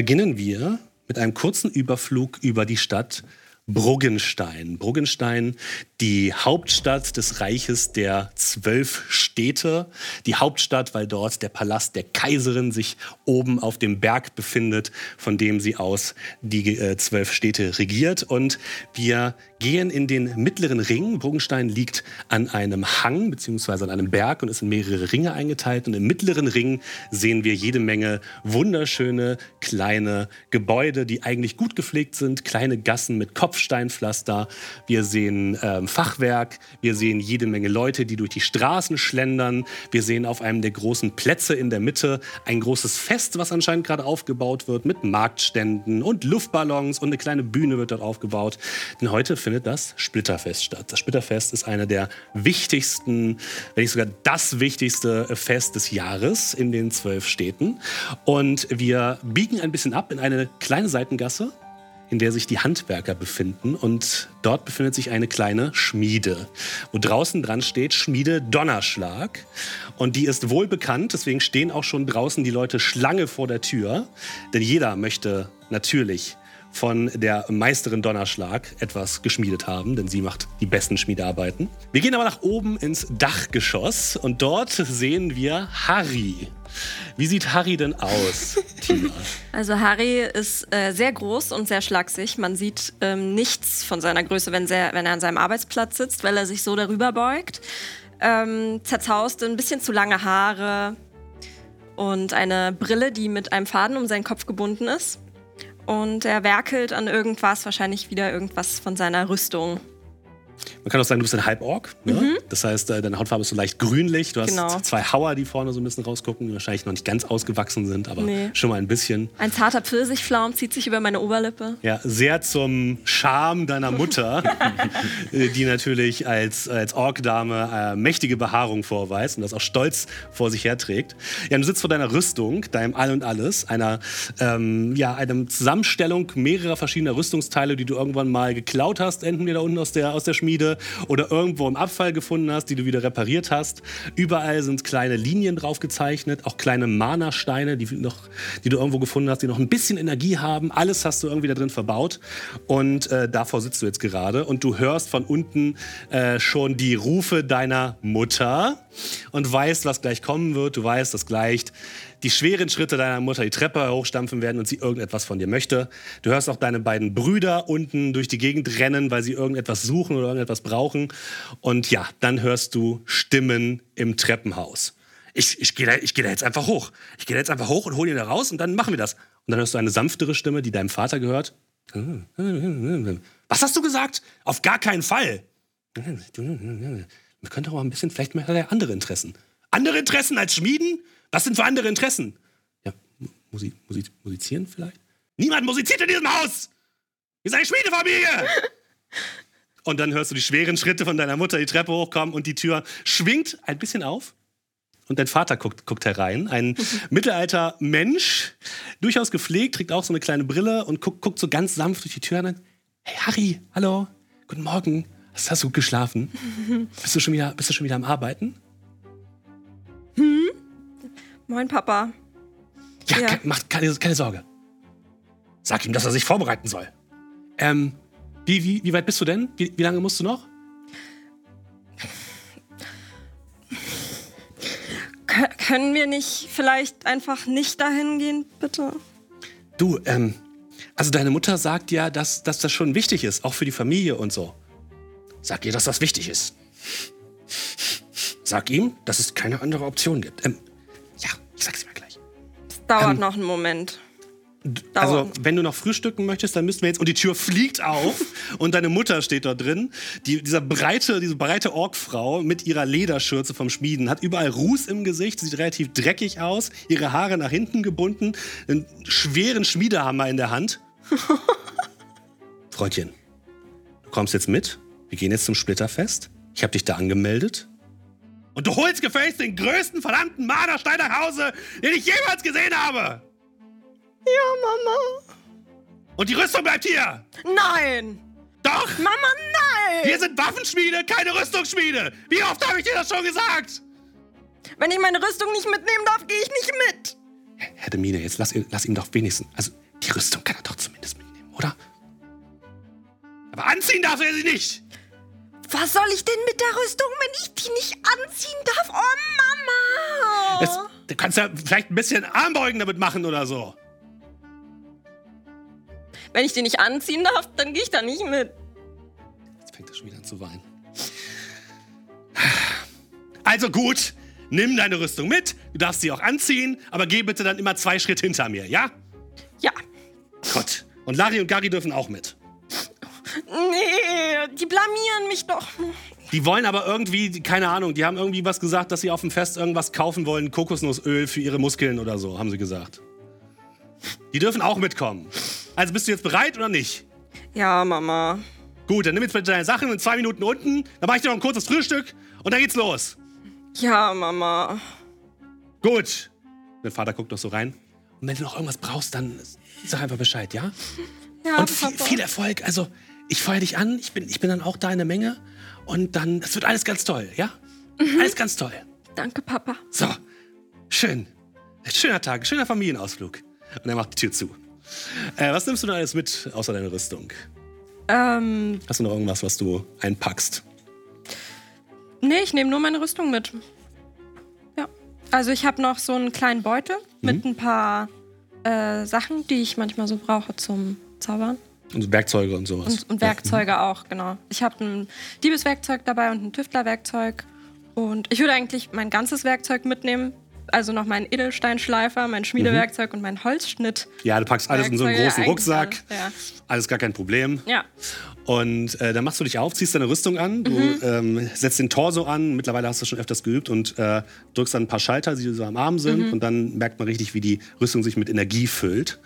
beginnen wir mit einem kurzen Überflug über die Stadt Bruggenstein. Bruggenstein, die Hauptstadt des Reiches der zwölf Städte. Die Hauptstadt, weil dort der Palast der Kaiserin sich oben auf dem Berg befindet, von dem sie aus die äh, zwölf Städte regiert. Und wir gehen in den mittleren Ring. Bruggenstein liegt an einem Hang bzw. an einem Berg und ist in mehrere Ringe eingeteilt. Und im mittleren Ring sehen wir jede Menge wunderschöne kleine Gebäude, die eigentlich gut gepflegt sind. Kleine Gassen mit Kopfsteinpflaster. Wir sehen ähm, Fachwerk. Wir sehen jede Menge Leute, die durch die Straßen schlendern. Wir sehen auf einem der großen Plätze in der Mitte ein großes Fest, was anscheinend gerade aufgebaut wird mit Marktständen und Luftballons und eine kleine Bühne wird dort aufgebaut. Denn heute findet das Splitterfest statt. Das Splitterfest ist einer der wichtigsten, wenn nicht sogar das wichtigste Fest des Jahres in den zwölf Städten. Und wir biegen ein bisschen ab in eine kleine Seitengasse in der sich die Handwerker befinden. Und dort befindet sich eine kleine Schmiede, wo draußen dran steht Schmiede Donnerschlag. Und die ist wohl bekannt, deswegen stehen auch schon draußen die Leute Schlange vor der Tür. Denn jeder möchte natürlich von der Meisterin Donnerschlag etwas geschmiedet haben, denn sie macht die besten Schmiedearbeiten. Wir gehen aber nach oben ins Dachgeschoss und dort sehen wir Harry. Wie sieht Harry denn aus, Tina? Also Harry ist äh, sehr groß und sehr schlaksig. Man sieht ähm, nichts von seiner Größe, wenn, sehr, wenn, er an seinem Arbeitsplatz sitzt, weil er sich so darüber beugt. Ähm, zerzauste, ein bisschen zu lange Haare und eine Brille, die mit einem Faden um seinen Kopf gebunden ist. Und er werkelt an irgendwas, wahrscheinlich wieder irgendwas von seiner Rüstung. Man kann auch sagen, du bist ein Halborg. Ne? Mhm. Das heißt, äh, deine Hautfarbe ist so leicht grünlich. Du hast genau. zwei Hauer, die vorne so ein bisschen rausgucken, die wahrscheinlich noch nicht ganz ausgewachsen sind, aber nee. schon mal ein bisschen. Ein zarter Pfirsichflaum zieht sich über meine Oberlippe. Ja, sehr zum Charme deiner Mutter, die natürlich als, als Ork-Dame äh, mächtige Behaarung vorweist und das auch stolz vor sich herträgt. Ja, du sitzt vor deiner Rüstung, deinem All und Alles, einer, ähm, ja, einer Zusammenstellung mehrerer verschiedener Rüstungsteile, die du irgendwann mal geklaut hast, entweder unten aus der, aus der Schmiede Schmiede oder irgendwo im Abfall gefunden hast, die du wieder repariert hast. Überall sind kleine Linien drauf gezeichnet, auch kleine Mana-Steine, die, die du irgendwo gefunden hast, die noch ein bisschen Energie haben. Alles hast du irgendwie da drin verbaut und äh, davor sitzt du jetzt gerade und du hörst von unten äh, schon die Rufe deiner Mutter und weißt, was gleich kommen wird. Du weißt, dass gleich die schweren Schritte deiner Mutter die Treppe hochstampfen werden und sie irgendetwas von dir möchte. Du hörst auch deine beiden Brüder unten durch die Gegend rennen, weil sie irgendetwas suchen oder irgendetwas brauchen. Und ja, dann hörst du Stimmen im Treppenhaus. Ich, ich gehe da, geh da jetzt einfach hoch. Ich gehe da jetzt einfach hoch und hole ihn da raus und dann machen wir das. Und dann hörst du eine sanftere Stimme, die deinem Vater gehört. Was hast du gesagt? Auf gar keinen Fall. Wir könnten auch ein bisschen, vielleicht mal andere Interessen. Andere Interessen als Schmieden? Was sind für andere Interessen? Ja, Musi Musi musizieren vielleicht? Niemand musiziert in diesem Haus! Ihr seid Schmiedefamilie! Und dann hörst du die schweren Schritte von deiner Mutter die Treppe hochkommen und die Tür schwingt ein bisschen auf. Und dein Vater guckt, guckt herein. Ein mittelalter Mensch, durchaus gepflegt, trägt auch so eine kleine Brille und guckt, guckt so ganz sanft durch die Tür rein. Hey Harry, hallo, guten Morgen. Hast, hast du gut geschlafen? bist, du schon wieder, bist du schon wieder am Arbeiten? Hm? Moin, Papa. Ja, ja. Ke mach keine, keine Sorge. Sag ihm, dass er sich vorbereiten soll. Ähm, wie, wie, wie weit bist du denn? Wie, wie lange musst du noch? Können wir nicht vielleicht einfach nicht dahin gehen, bitte? Du, ähm, also deine Mutter sagt ja, dass, dass das schon wichtig ist, auch für die Familie und so. Sag ihr, dass das wichtig ist. Sag ihm, dass es keine andere Option gibt. Ähm, ich sag's mir gleich. Es dauert ähm, noch einen Moment. Also, wenn du noch frühstücken möchtest, dann müssten wir jetzt. Und die Tür fliegt auf und deine Mutter steht dort drin. Die, dieser breite, diese breite Orkfrau mit ihrer Lederschürze vom Schmieden hat überall Ruß im Gesicht, sieht relativ dreckig aus, ihre Haare nach hinten gebunden, einen schweren Schmiedehammer in der Hand. Freundchen, du kommst jetzt mit. Wir gehen jetzt zum Splitterfest. Ich habe dich da angemeldet. Und du holst gefälligst den größten verdammten Marderstein nach Hause, den ich jemals gesehen habe. Ja, Mama. Und die Rüstung bleibt hier. Nein. Doch. Mama, nein. Wir sind Waffenschmiede, keine Rüstungsschmiede. Wie oft habe ich dir das schon gesagt? Wenn ich meine Rüstung nicht mitnehmen darf, gehe ich nicht mit. Herr Demine, jetzt lass, lass ihn doch wenigstens. Also, Die Rüstung kann er doch zumindest mitnehmen, oder? Aber anziehen darf er sie nicht! Was soll ich denn mit der Rüstung, wenn ich die nicht anziehen darf? Oh, Mama! Es, du kannst ja vielleicht ein bisschen Armbeugen damit machen oder so. Wenn ich die nicht anziehen darf, dann gehe ich da nicht mit. Jetzt fängt er schon wieder an zu weinen. Also gut, nimm deine Rüstung mit, du darfst sie auch anziehen, aber geh bitte dann immer zwei Schritt hinter mir, ja? Ja. Gut. Und Larry und Gary dürfen auch mit. Nee, die blamieren mich doch. Die wollen aber irgendwie, keine Ahnung, die haben irgendwie was gesagt, dass sie auf dem Fest irgendwas kaufen wollen, Kokosnussöl für ihre Muskeln oder so, haben sie gesagt. Die dürfen auch mitkommen. Also bist du jetzt bereit oder nicht? Ja, Mama. Gut, dann nimm jetzt bitte deine Sachen in zwei Minuten unten, dann mach ich dir noch ein kurzes Frühstück und dann geht's los. Ja, Mama. Gut. Der Vater guckt noch so rein. Und wenn du noch irgendwas brauchst, dann sag einfach Bescheid, ja? Ja, Und viel, viel Erfolg. Also, ich feuer dich an. Ich bin, ich bin dann auch da in der Menge. Und dann, es wird alles ganz toll, ja? Alles ganz toll. Danke, Papa. So, schön. Schöner Tag, schöner Familienausflug. Und er macht die Tür zu. Äh, was nimmst du denn alles mit, außer deiner Rüstung? Ähm, Hast du noch irgendwas, was du einpackst? nee, ich nehme nur meine Rüstung mit. Ja. Also ich habe noch so einen kleinen Beutel mit ein paar äh, Sachen, die ich manchmal so brauche zum Zaubern. Und Werkzeuge und sowas. Und, und Werkzeuge auch, genau. Ich habe ein Diebeswerkzeug dabei und ein Tüftlerwerkzeug. Und ich würde eigentlich mein ganzes Werkzeug mitnehmen. Also noch meinen Edelsteinschleifer, mein Schmiedewerkzeug und mein Holzschnitt. Ja, du packst alles in so einen großen eigentlich Rucksack. alle, ja. Alles gar kein Problem. Ja. Und äh, dann machst du dich auf, ziehst deine Rüstung an, du Mhm. ähm, setzt den Torso an. Mittlerweile hast du schon öfters geübt und äh, drückst dann ein paar Schalter, die so am Arm sind. Mhm. Und dann merkt man richtig, wie die Rüstung sich mit Energie füllt.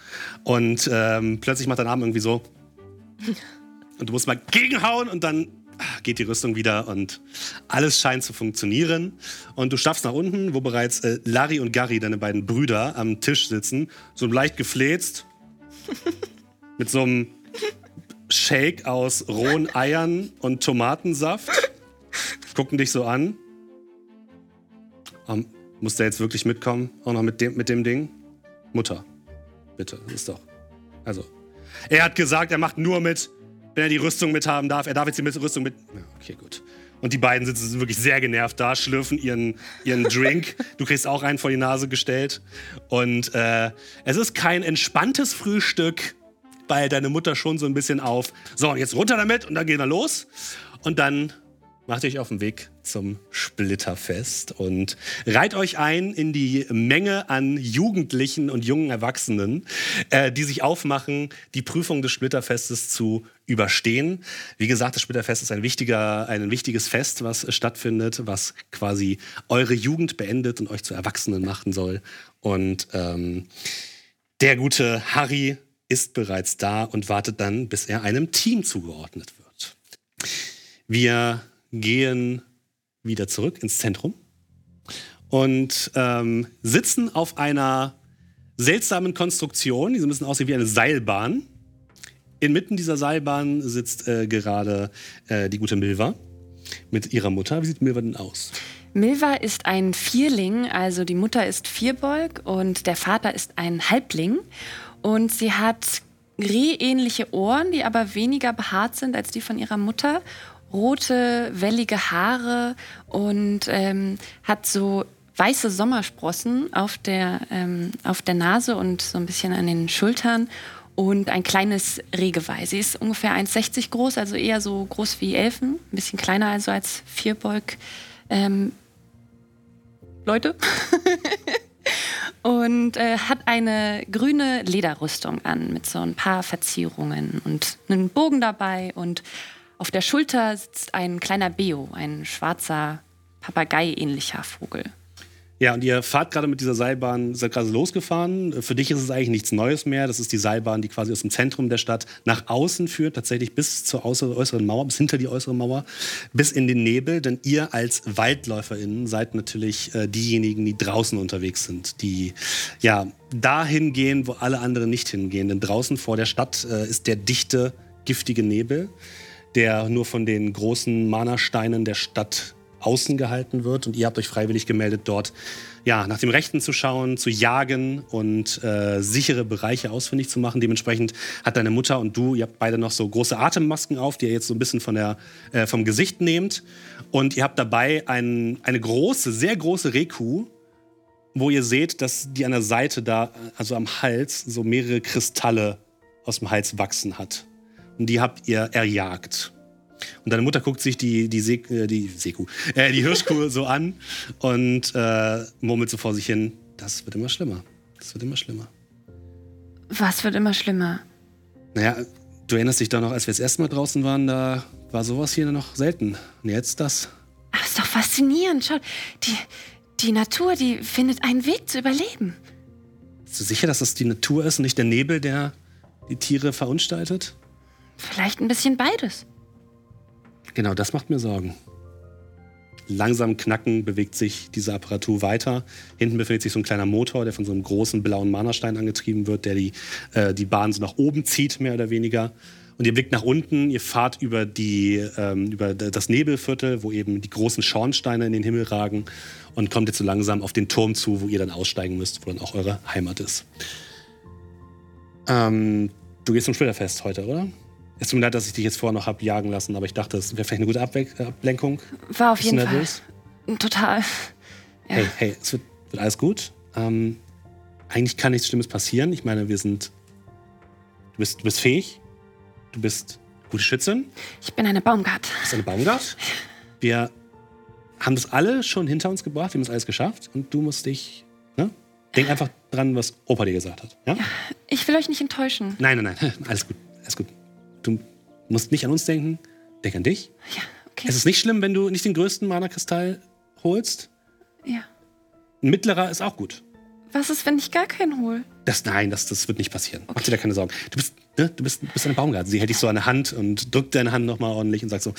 Und ähm, plötzlich macht dein Arm irgendwie so. Und du musst mal gegenhauen und dann geht die Rüstung wieder und alles scheint zu funktionieren. Und du schaffst nach unten, wo bereits äh, Larry und Gary, deine beiden Brüder, am Tisch sitzen, so leicht gefläzt, mit so einem Shake aus rohen Eiern und Tomatensaft. Gucken dich so an. Ähm, muss der jetzt wirklich mitkommen? Auch noch mit dem, mit dem Ding? Mutter, bitte, ist doch. Also, er hat gesagt, er macht nur mit, wenn er die Rüstung mithaben darf. Er darf jetzt die Rüstung mit. Ja, okay, gut. Und die beiden sitzen wirklich sehr genervt da, schlürfen ihren, ihren Drink. Du kriegst auch einen vor die Nase gestellt. Und äh, es ist kein entspanntes Frühstück, weil deine Mutter schon so ein bisschen auf. So, jetzt runter damit und dann gehen wir los. Und dann macht euch auf den Weg zum Splitterfest und reiht euch ein in die Menge an Jugendlichen und jungen Erwachsenen, äh, die sich aufmachen, die Prüfung des Splitterfestes zu überstehen. Wie gesagt, das Splitterfest ist ein, wichtiger, ein wichtiges Fest, was stattfindet, was quasi eure Jugend beendet und euch zu Erwachsenen machen soll. Und ähm, der gute Harry ist bereits da und wartet dann, bis er einem Team zugeordnet wird. Wir gehen wieder zurück ins Zentrum und ähm, sitzen auf einer seltsamen Konstruktion, die so ein bisschen aussieht wie eine Seilbahn. Inmitten dieser Seilbahn sitzt äh, gerade äh, die gute Milva mit ihrer Mutter. Wie sieht Milva denn aus? Milva ist ein Vierling, also die Mutter ist Vierbeug und der Vater ist ein Halbling. Und sie hat rehähnliche Ohren, die aber weniger behaart sind als die von ihrer Mutter. Rote, wellige Haare und ähm, hat so weiße Sommersprossen auf der, ähm, auf der Nase und so ein bisschen an den Schultern und ein kleines Rehgeweih. Sie ist ungefähr 1,60 groß, also eher so groß wie Elfen, ein bisschen kleiner also als Vierbeug. Ähm, Leute. und äh, hat eine grüne Lederrüstung an mit so ein paar Verzierungen und einen Bogen dabei. Und auf der Schulter sitzt ein kleiner Beo, ein schwarzer Papagei-ähnlicher Vogel. Ja, und ihr fahrt gerade mit dieser Seilbahn, seid gerade losgefahren. Für dich ist es eigentlich nichts Neues mehr. Das ist die Seilbahn, die quasi aus dem Zentrum der Stadt nach außen führt, tatsächlich bis zur äußeren, Mauer, bis hinter die äußere Mauer, bis in den Nebel. Denn ihr als WaldläuferInnen seid natürlich äh, diejenigen, die draußen unterwegs sind, die ja dahin gehen, wo alle anderen nicht hingehen. Denn draußen vor der Stadt äh, ist der dichte, giftige Nebel, der nur von den großen Mana-Steinen der Stadt außen gehalten wird. Und ihr habt euch freiwillig gemeldet, dort ja, nach dem Rechten zu schauen, zu jagen und äh, sichere Bereiche ausfindig zu machen. Dementsprechend hat deine Mutter und du, ihr habt beide noch so große Atemmasken auf, die ihr jetzt so ein bisschen von der, äh, vom Gesicht nehmt. Und ihr habt dabei ein, eine große, sehr große Rehkuh, wo ihr seht, dass die an der Seite da, also am Hals, so mehrere Kristalle aus dem Hals wachsen hat. Und die habt ihr erjagt. Und deine Mutter guckt sich die, die, See, äh, die Seekuh, äh, die Hirschkuh so an und äh, murmelt so vor sich hin, das wird immer schlimmer. Das wird immer schlimmer. Was wird immer schlimmer? Naja, du erinnerst dich doch noch, als wir das erste Mal draußen waren, da war sowas hier noch selten. Und jetzt das. Aber ist doch faszinierend. Schau, die, die Natur, die findet einen Weg zu überleben. Bist du sicher, dass das die Natur ist und nicht der Nebel, der die Tiere verunstaltet? Vielleicht ein bisschen beides. Genau, das macht mir Sorgen. Langsam knacken bewegt sich diese Apparatur weiter. Hinten befindet sich so ein kleiner Motor, der von so einem großen blauen Mana-Stein angetrieben wird, der die, äh, die Bahn so nach oben zieht, mehr oder weniger. Und ihr blickt nach unten, ihr fahrt über, die, ähm, über das Nebelviertel, wo eben die großen Schornsteine in den Himmel ragen und kommt jetzt so langsam auf den Turm zu, wo ihr dann aussteigen müsst, wo dann auch eure Heimat ist. Ähm, du gehst zum Splitterfest heute, oder? Es tut mir leid, dass ich dich jetzt vorher noch habe jagen lassen, aber ich dachte, es wäre vielleicht eine gute Abwe Ablenkung. War auf Bist jeden Fall. nervös? Total. Ja. Hey, hey, es wird, wird alles gut. Ähm, eigentlich kann nichts Schlimmes passieren. Ich meine, wir sind. Du bist, du bist fähig. Du bist gute Schützin. Ich bin eine Baumgart. Du bist eine Baumgart. Wir haben das alle schon hinter uns gebracht. Wir haben es alles geschafft. Und du musst dich. Ne? Denk einfach dran, was Opa dir gesagt hat. Ja? Ich will euch nicht enttäuschen. Nein, nein, nein. Alles gut. Alles gut. Du musst nicht an uns denken. Denk an dich. Ja, okay. Es ist nicht schlimm, wenn du nicht den größten Mana-Kristall holst. ja. Ein mittlerer ist auch gut. Was ist, wenn ich gar keinen hole? Das, nein, das, das wird nicht passieren. Mach dir da keine Sorgen. Du bist, ne, du bist, bist eine Baumgart. Sie hält dich so an der Hand und drückt deine Hand nochmal ordentlich und sagt so: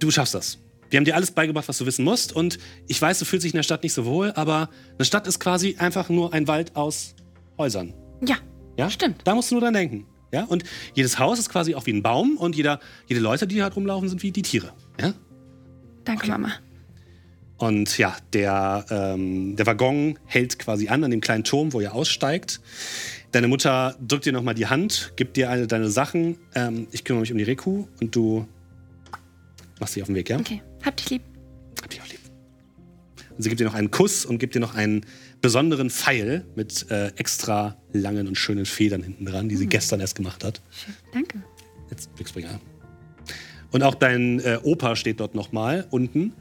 Du schaffst das. Wir haben dir alles beigebracht, was du wissen musst. Und ich weiß, du fühlst dich in der Stadt nicht so wohl, aber eine Stadt ist quasi einfach nur ein Wald aus Häusern. Ja, Ja? Stimmt. Da musst du nur dran denken. Ja? Und jedes Haus ist quasi auch wie ein Baum und jeder, jede Leute, die halt rumlaufen, sind wie die Tiere. Ja? danke, Mama. Und ja, der, ähm, der Waggon hält quasi an, an dem kleinen Turm, wo ihr aussteigt. Deine Mutter drückt dir nochmal die Hand, gibt dir alle deine Sachen. Ähm, ich kümmere mich um die Reku und du machst dich auf den Weg, ja? Okay, hab dich lieb. Hab dich auch lieb. Und sie gibt dir noch einen Kuss und gibt dir noch einen besonderen Pfeil mit äh, extra langen und schönen Federn hinten dran, die sie gestern erst gemacht hat. Schön. Danke. Jetzt Glücksbringer. Und auch dein äh, Opa steht dort nochmal unten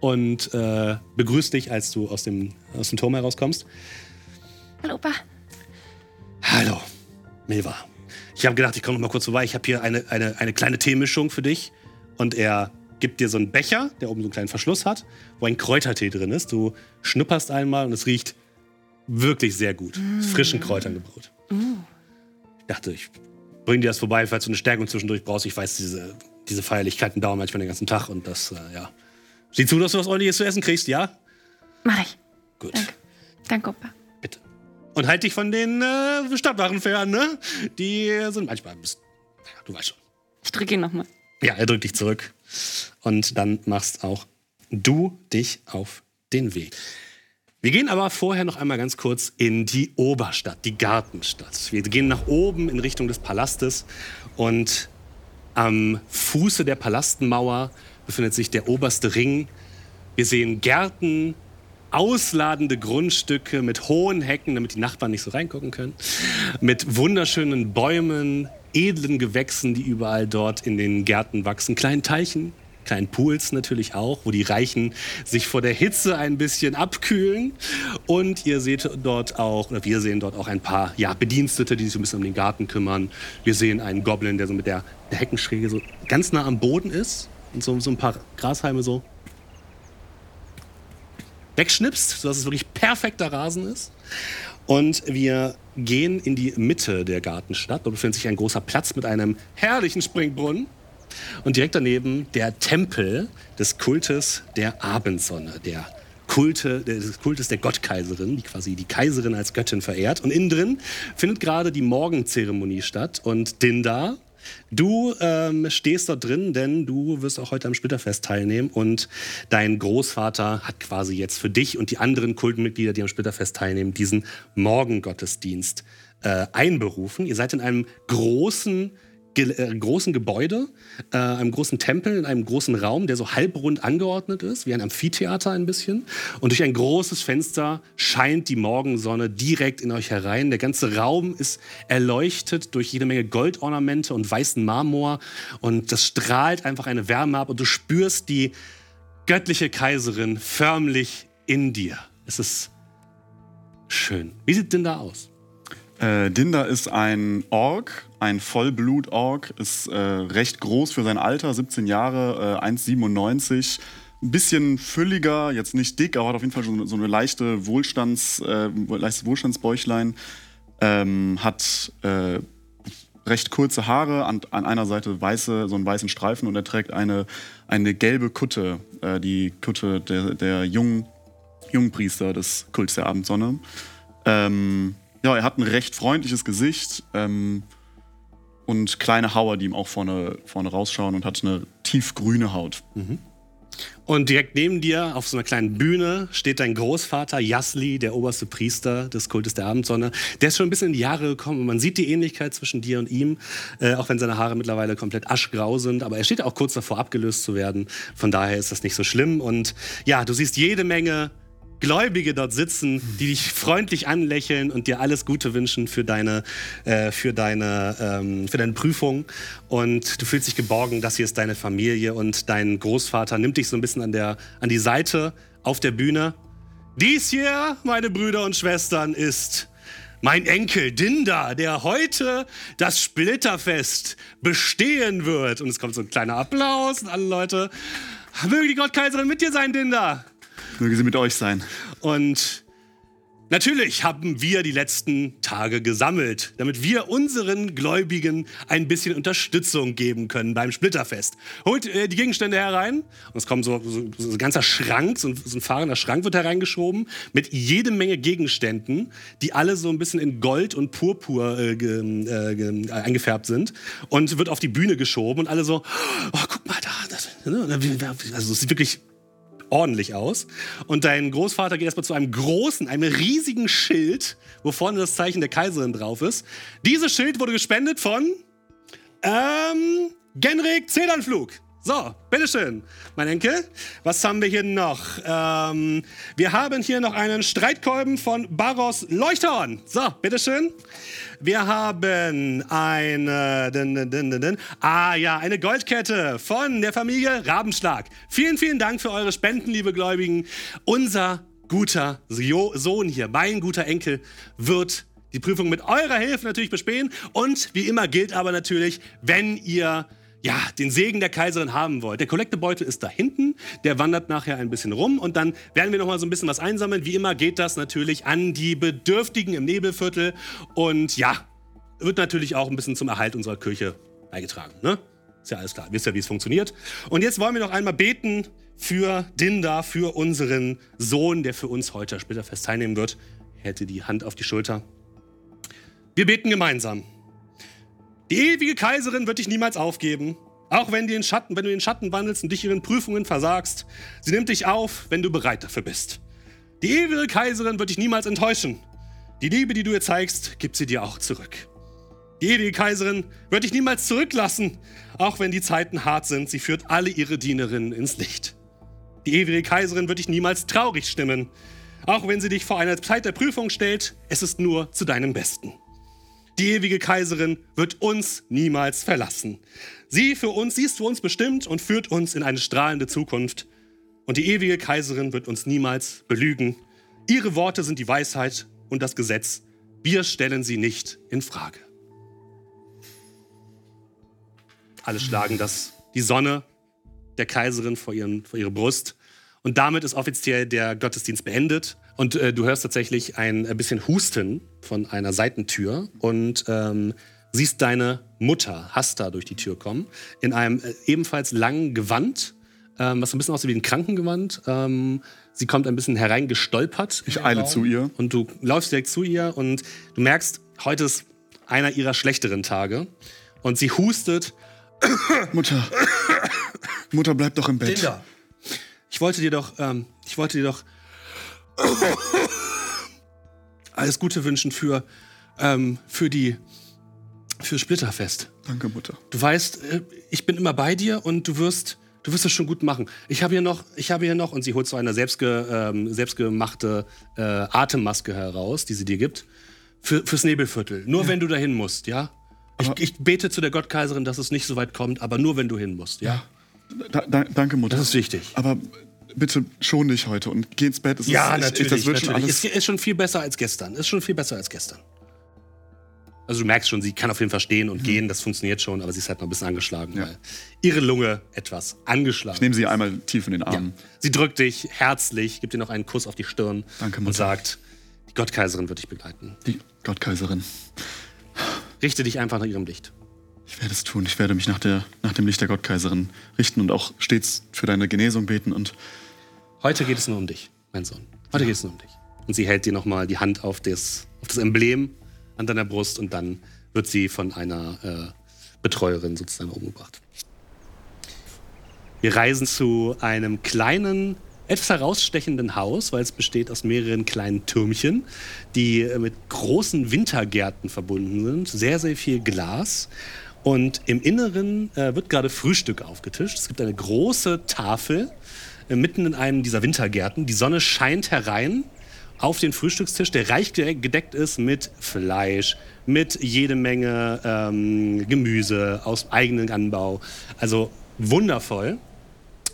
und äh, begrüßt dich, als du aus dem, aus dem Turm herauskommst. Hallo, Opa. Hallo, Milva. Ich habe gedacht, ich komme noch mal kurz vorbei. Ich habe hier eine, eine, eine kleine Teemischung für dich. Und er gibt dir so einen Becher, der oben so einen kleinen Verschluss hat, wo ein Kräutertee drin ist. Du schnupperst einmal und es riecht wirklich sehr gut. Aus frischen Kräutern gebraut. Ich dachte, ich bring dir das vorbei, falls du eine Stärkung zwischendurch brauchst. Ich weiß, diese, diese Feierlichkeiten dauern manchmal den ganzen Tag und das, äh, ja. Sieh zu, dass du was ordentliches zu essen kriegst, ja? Mach ich. Gut. Danke. Danke, Opa. Bitte. Und halt dich von den äh, Stadtwachen fern, ne? Die sind manchmal ein bisschen. Naja, du weißt schon. Ich drücke ihn nochmal. Ja, er drückt dich zurück. Und dann machst auch du dich auf den Weg. Wir gehen aber vorher noch einmal ganz kurz in die Oberstadt, die Gartenstadt. Wir gehen nach oben in Richtung des Palastes und am Fuße der Palastmauer befindet sich der oberste Ring. Wir sehen Gärten, ausladende Grundstücke mit hohen Hecken, damit die Nachbarn nicht so reingucken können, mit wunderschönen Bäumen, edlen Gewächsen, die überall dort in den Gärten wachsen, kleinen Teichen, kleinen Pools natürlich auch, wo die Reichen sich vor der Hitze ein bisschen abkühlen. Und ihr seht dort auch, oder wir sehen dort auch ein paar ja, Bedienstete, die sich ein bisschen um den Garten kümmern. Wir sehen einen Goblin, der so mit der, der Heckenschräge so ganz nah am Boden ist und so, so ein paar Grashalme so wegschnipst, sodass es wirklich perfekter Rasen ist. Und wir gehen in die Mitte der Gartenstadt. Dort befindet sich ein großer Platz mit einem herrlichen Springbrunnen. Und direkt daneben der Tempel des Kultes der Abendsonne, der Kulte, des Kultes der Gottkaiserin, die quasi die Kaiserin als Göttin verehrt. Und innen drin findet gerade die Morgenzeremonie statt. Und Dindar, Du ähm, stehst dort drin, denn du wirst auch heute am Splitterfest teilnehmen und dein Großvater hat quasi jetzt für dich und die anderen Kultmitglieder, die am Splitterfest teilnehmen, diesen Morgengottesdienst äh, einberufen. Ihr seid in einem großen großen Gebäude, äh, einem großen Tempel, in einem großen Raum, der so halbrund angeordnet ist, wie ein Amphitheater ein bisschen. Und durch ein großes Fenster scheint die Morgensonne direkt in euch herein. Der ganze Raum ist erleuchtet durch jede Menge Goldornamente und weißen Marmor. Und das strahlt einfach eine Wärme ab und du spürst die göttliche Kaiserin förmlich in dir. Es ist schön. Wie sieht denn da aus? Äh, Dinda ist ein Ork, ein Vollblut-Ork, ist äh, recht groß für sein Alter, 17 Jahre, äh, 1,97. Ein bisschen fülliger, jetzt nicht dick, aber hat auf jeden Fall so, so eine leichte Wohlstands, äh, leichtes Wohlstandsbäuchlein. Ähm, hat äh, recht kurze Haare, an, an, einer Seite weiße, so einen weißen Streifen und er trägt eine, eine gelbe Kutte, äh, die Kutte der, der jungen, jungen Priester des Kults der Abendsonne. Ähm, ja, er hat ein recht freundliches Gesicht ähm, und kleine Hauer, die ihm auch vorne, vorne rausschauen und hat eine tiefgrüne Haut. Mhm. Und direkt neben dir auf so einer kleinen Bühne steht dein Großvater Jasli, der oberste Priester des Kultes der Abendsonne. Der ist schon ein bisschen in die Jahre gekommen und man sieht die Ähnlichkeit zwischen dir und ihm, äh, auch wenn seine Haare mittlerweile komplett aschgrau sind. Aber er steht auch kurz davor, abgelöst zu werden. Von daher ist das nicht so schlimm. Und ja, du siehst jede Menge Gläubige dort sitzen, die dich freundlich anlächeln und dir alles Gute wünschen für deine, äh, für deine, ähm, für deine Prüfung. Und du fühlst dich geborgen, das hier ist deine Familie und dein Großvater nimmt dich so ein bisschen an, der, an die Seite auf der Bühne. Dies hier, meine Brüder und Schwestern, ist mein Enkel Dinda, der heute das Splitterfest bestehen wird. Und es kommt so ein kleiner Applaus und alle Leute. Möge die Gottkaiserin mit dir sein, Dinda. Möge sie mit euch sein. Und Natürlich haben wir die letzten Tage gesammelt, damit wir unseren Gläubigen ein bisschen Unterstützung geben können beim Splitterfest. Holt äh, die Gegenstände herein. Und es kommt so, so, so, ein ganzer Schrank, so ein, so ein fahrender Schrank wird hereingeschoben mit jede Menge Gegenständen, die alle so ein bisschen in Gold und Purpur äh, ge, äh, ge, eingefärbt sind. Und wird auf die Bühne geschoben und alle so, oh, guck mal da. Das, ne? also es ist wirklich ordentlich aus. Und dein Großvater geht erstmal zu einem großen, einem riesigen Schild, wo vorne das Zeichen der Kaiserin drauf ist. Dieses Schild wurde gespendet von ähm, Genrik Zedernflug. So, bitteschön, mein Enkel. Was haben wir hier noch? Ähm, wir haben hier noch einen Streitkolben von Barros Leuchthorn. So, bitteschön. Wir haben eine, din, din, din, ah ja, eine Goldkette von der Familie Rabenschlag. Vielen, vielen Dank für eure Spenden, liebe Gläubigen. Unser guter Sohn hier, mein guter Enkel, wird die Prüfung mit eurer Hilfe natürlich bestehen. Und wie immer gilt aber natürlich, wenn ihr ja, den Segen der Kaiserin haben wollt. Der Kollektebeutel ist da hinten, der wandert nachher ein bisschen rum und dann werden wir noch mal so ein bisschen was einsammeln. Wie immer geht das natürlich an die Bedürftigen im Nebelviertel und ja, wird natürlich auch ein bisschen zum Erhalt unserer Kirche beigetragen. Ne? Ist ja alles klar, wisst ja, wie es funktioniert. Und jetzt wollen wir noch einmal beten für Dinda, für unseren Sohn, der für uns heute später fest teilnehmen wird. Hätte die Hand auf die Schulter. Wir beten gemeinsam. Die ewige Kaiserin wird dich niemals aufgeben, auch wenn, den Schatten, wenn du den Schatten wandelst und dich ihren Prüfungen versagst. Sie nimmt dich auf, wenn du bereit dafür bist. Die ewige Kaiserin wird dich niemals enttäuschen. Die Liebe, die du ihr zeigst, gibt sie dir auch zurück. Die ewige Kaiserin wird dich niemals zurücklassen, auch wenn die Zeiten hart sind. Sie führt alle ihre Dienerinnen ins Licht. Die ewige Kaiserin wird dich niemals traurig stimmen, auch wenn sie dich vor einer Zeit der Prüfung stellt. Es ist nur zu deinem Besten. Die ewige Kaiserin wird uns niemals verlassen. Sie für uns, sie ist für uns bestimmt und führt uns in eine strahlende Zukunft. Und die ewige Kaiserin wird uns niemals belügen. Ihre Worte sind die Weisheit und das Gesetz. Wir stellen sie nicht in Frage. Alle schlagen das, die Sonne der Kaiserin vor, ihren, vor ihre Brust. Und damit ist offiziell der Gottesdienst beendet. Und äh, du hörst tatsächlich ein, ein, bisschen Husten von einer Seitentür und ähm, siehst deine Mutter, Hasta, durch die Tür kommen, in einem äh, ebenfalls langen Gewand, ähm, was so ein bisschen aussieht wie ein Krankengewand. Ähm, sie kommt ein bisschen hereingestolpert. Ich eile Raum. zu ihr. Und du läufst direkt zu ihr und du merkst, heute ist einer ihrer schlechteren Tage. Und sie hustet. Mutter. Mutter, bleib doch im Bett. Linda, ich wollte dir doch, ähm, ich wollte dir doch alles Gute wünschen für, ähm, für die, für Splitterfest. Danke, Mutter. Du weißt, äh, ich bin immer bei dir und du wirst, du wirst es schon gut machen. Ich habe hier noch, ich habe hier noch, und sie holt so eine selbstge, ähm, selbstgemachte äh, Atemmaske heraus, die sie dir gibt, für, fürs Nebelviertel. Nur wenn du dahin musst, ja? Ich, ich bete zu der Gottkaiserin, dass es nicht so weit kommt, aber nur wenn du hin musst, ja? Da, da, danke, Mutter. Das ist wichtig. Aber bitte schon dich heute und geh ins Bett. Es Ja, ist, natürlich. das wird schon natürlich. alles. Ist, ist schon viel besser als gestern. Ist schon viel besser als gestern. Also du merkst schon, sie kann auf jeden Fall stehen und gehen, das funktioniert schon, aber sie ist halt noch ein bisschen angeschlagen, Ja. weil ihre Lunge etwas angeschlagen Ich nehme sie einmal tief in den Ja. Arm. Sie drückt dich herzlich, gibt dir noch einen Kuss auf die Stirn Danke, und sagt, die Gottkaiserin wird dich begleiten. Die Gottkaiserin. Richte dich einfach nach ihrem Licht. Ich werde es tun. Ich werde mich nach, der, nach dem Licht der Gottkaiserin richten und auch stets für deine Genesung beten. Und Heute geht es nur um dich, mein Sohn. Heute geht es nur um dich. Und sie hält dir nochmal die Hand auf das, auf das Emblem an deiner Brust und dann wird sie von einer äh, Betreuerin sozusagen umgebracht. Wir reisen zu einem kleinen, etwas herausstechenden Haus, weil es besteht aus mehreren kleinen Türmchen, die äh, mit großen Wintergärten verbunden sind. Sehr, sehr viel Glas. Und im Inneren äh, wird gerade Frühstück aufgetischt. Es gibt eine große Tafel äh, mitten in einem dieser Wintergärten. Die Sonne scheint herein auf den Frühstückstisch, der reich ge- gedeckt ist mit Fleisch, mit jede Menge ähm, Gemüse aus eigenem Anbau. Also wundervoll.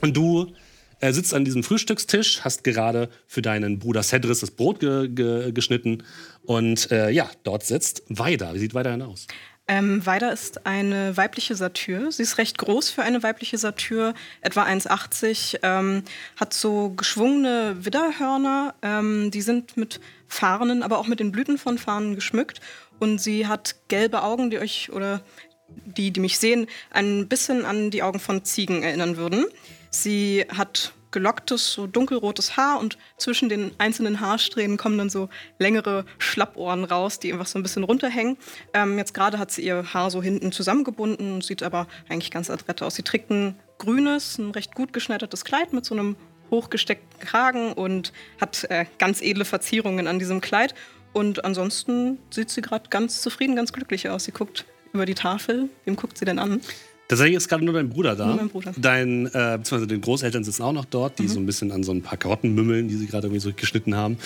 Und du äh, sitzt an diesem Frühstückstisch, hast gerade für deinen Bruder Cedris das Brot ge ge geschnitten. Und äh, ja, dort sitzt Weida. Wie sieht Weida denn aus? Ähm, Weida ist eine weibliche Satyr. Sie ist recht groß für eine weibliche Satyr, etwa 1,80, ähm, hat so geschwungene Widderhörner. Ähm, die sind mit Farnen, aber auch mit den Blüten von Farnen geschmückt. Und sie hat gelbe Augen, die euch oder die, die mich sehen, ein bisschen an die Augen von Ziegen erinnern würden. Sie hat gelocktes, so dunkelrotes Haar und zwischen den einzelnen Haarsträhnen kommen dann so längere Schlappohren raus, die einfach so ein bisschen runterhängen. Ähm, jetzt gerade hat sie ihr Haar so hinten zusammengebunden, sieht aber eigentlich ganz adrett aus. Sie trägt ein grünes, ein recht gut geschneidertes Kleid mit so einem hochgesteckten Kragen und hat äh, ganz edle Verzierungen an diesem Kleid. Und ansonsten sieht sie gerade ganz zufrieden, ganz glücklich aus. Sie guckt über die Tafel. Wem guckt sie denn an? Tatsächlich ist gerade nur dein Bruder da. Nur mein Bruder. Mhm. Dein, äh, beziehungsweise den Großeltern sitzen auch noch dort, die so ein bisschen an so ein paar Karotten mümmeln, die sie gerade irgendwie so geschnitten haben.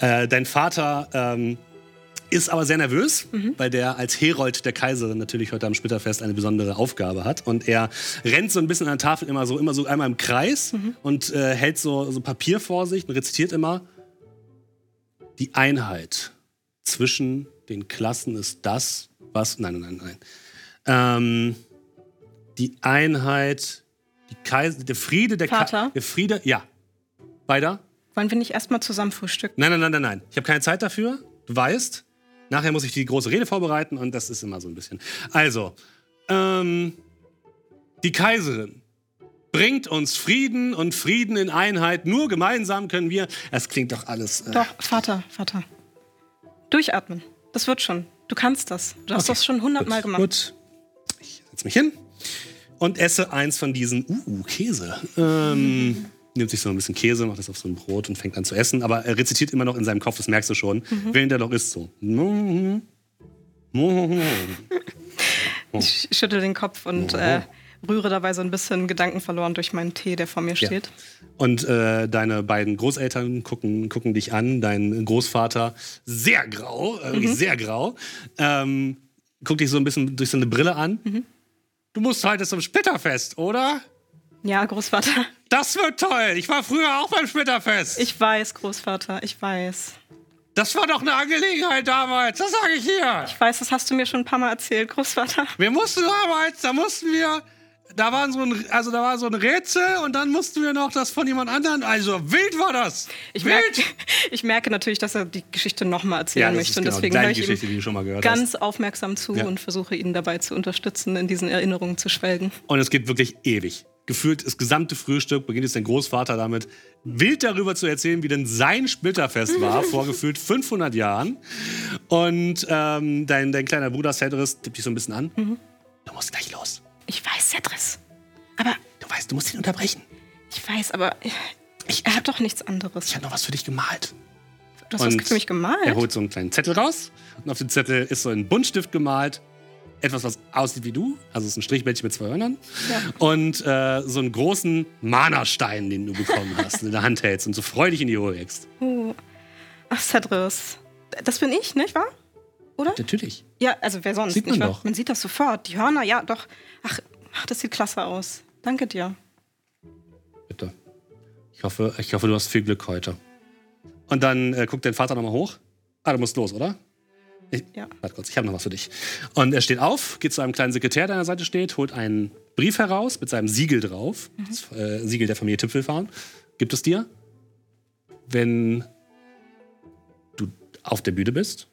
Äh, dein Vater ähm, ist aber sehr nervös, Mhm. weil der als Herold der Kaiserin natürlich heute am Splitterfest eine besondere Aufgabe hat. Und er rennt so ein bisschen an der Tafel immer so, immer so einmal im Kreis Mhm. und äh, hält so, so Papier vor sich und rezitiert immer: Die Einheit zwischen den Klassen ist das, was. Nein, nein, nein, nein. Ähm, die Einheit, die Kaiser, der Friede, der Ka Vater? der Friede, ja. Weiter? Wollen wir nicht erstmal zusammen frühstücken? Nein, nein, nein, nein, nein. Ich habe keine Zeit dafür. Du weißt. Nachher muss ich die große Rede vorbereiten und das ist immer so ein bisschen. Also, ähm, die Kaiserin bringt uns Frieden und Frieden in Einheit. Nur gemeinsam können wir. Es klingt doch alles. Äh, Doch, Vater, Vater. Durchatmen. Das wird schon. Du kannst das. Du hast Okay, das schon hundertmal gemacht. Gut. Ich setze mich hin und esse eins von diesen. Uh, Käse. Ähm, nimmt sich so ein bisschen Käse, macht das auf so ein Brot und fängt an zu essen. Aber er rezitiert immer noch in seinem Kopf, das merkst du schon, während er noch isst so. Ich schüttel den Kopf und äh, rühre dabei so ein bisschen Gedanken verloren durch meinen Tee, der vor mir Ja. steht. Und äh, deine beiden Großeltern gucken, gucken dich an. Dein Großvater, sehr grau, äh, wirklich sehr grau, ähm, guckt dich so ein bisschen durch so eine Brille an. Du musst heute zum Splitterfest, oder? Ja, Großvater. Das wird toll. Ich war früher auch beim Splitterfest. Ich weiß, Großvater, ich weiß. das war doch eine Angelegenheit damals. Das sage ich hier. Ich weiß, das hast du mir schon ein paar Mal erzählt, Großvater. Wir mussten damals, da mussten wir, da war so ein, also da war so ein Rätsel und dann mussten wir noch das von jemand anderen. Also wild war das. Ich wild. merke, ich merke natürlich, dass er die Geschichte nochmal erzählen Ja, möchte. und genau deswegen höre ich Geschichte, ihm du schon mal gehört ganz aufmerksam zu Ja. und versuche ihn dabei zu unterstützen, in diesen Erinnerungen zu schwelgen. Und es geht wirklich ewig. Gefühlt das gesamte Frühstück beginnt jetzt dein Großvater damit, wild darüber zu erzählen, wie denn sein Splitterfest war, vor gefühlt 500 Jahren. Und ähm, dein, dein kleiner Bruder Cedric tippt dich so ein bisschen an. Du musst gleich los. Ich weiß, Cedris. Aber Du weißt, du musst ihn unterbrechen. ich weiß, aber Ich, er hat doch nichts anderes. ich habe noch was für dich gemalt. Du hast was für mich gemalt. Er holt so einen kleinen Zettel raus und auf dem Zettel ist so ein Buntstift gemalt. Etwas, was aussieht wie du. Also es ist ein Strichbällchen mit zwei Hörnern. Und äh, so einen großen Mana-Stein, den du bekommen hast, in der Hand hältst und so freudig in die Höhe wächst. Oh. Ach, Cedris. Das bin ich, nicht wahr? Oder? Natürlich. Ja, also wer sonst? Sieht man doch. Man sieht das sofort. Die Hörner, ja, doch. Ach, ach, das sieht klasse aus. Danke dir. Bitte. Ich hoffe, ich hoffe, du hast viel Glück heute. Und dann äh, guckt dein Vater nochmal hoch. Ah, du musst los, oder? Ich, Ja. Warte kurz, ich habe noch was für dich. Und er steht auf, geht zu einem kleinen Sekretär, der an der Seite steht, holt einen Brief heraus mit seinem Siegel drauf. Das äh, Siegel der Familie Tipfelfahren. Gibt es dir, wenn du auf der Bühne bist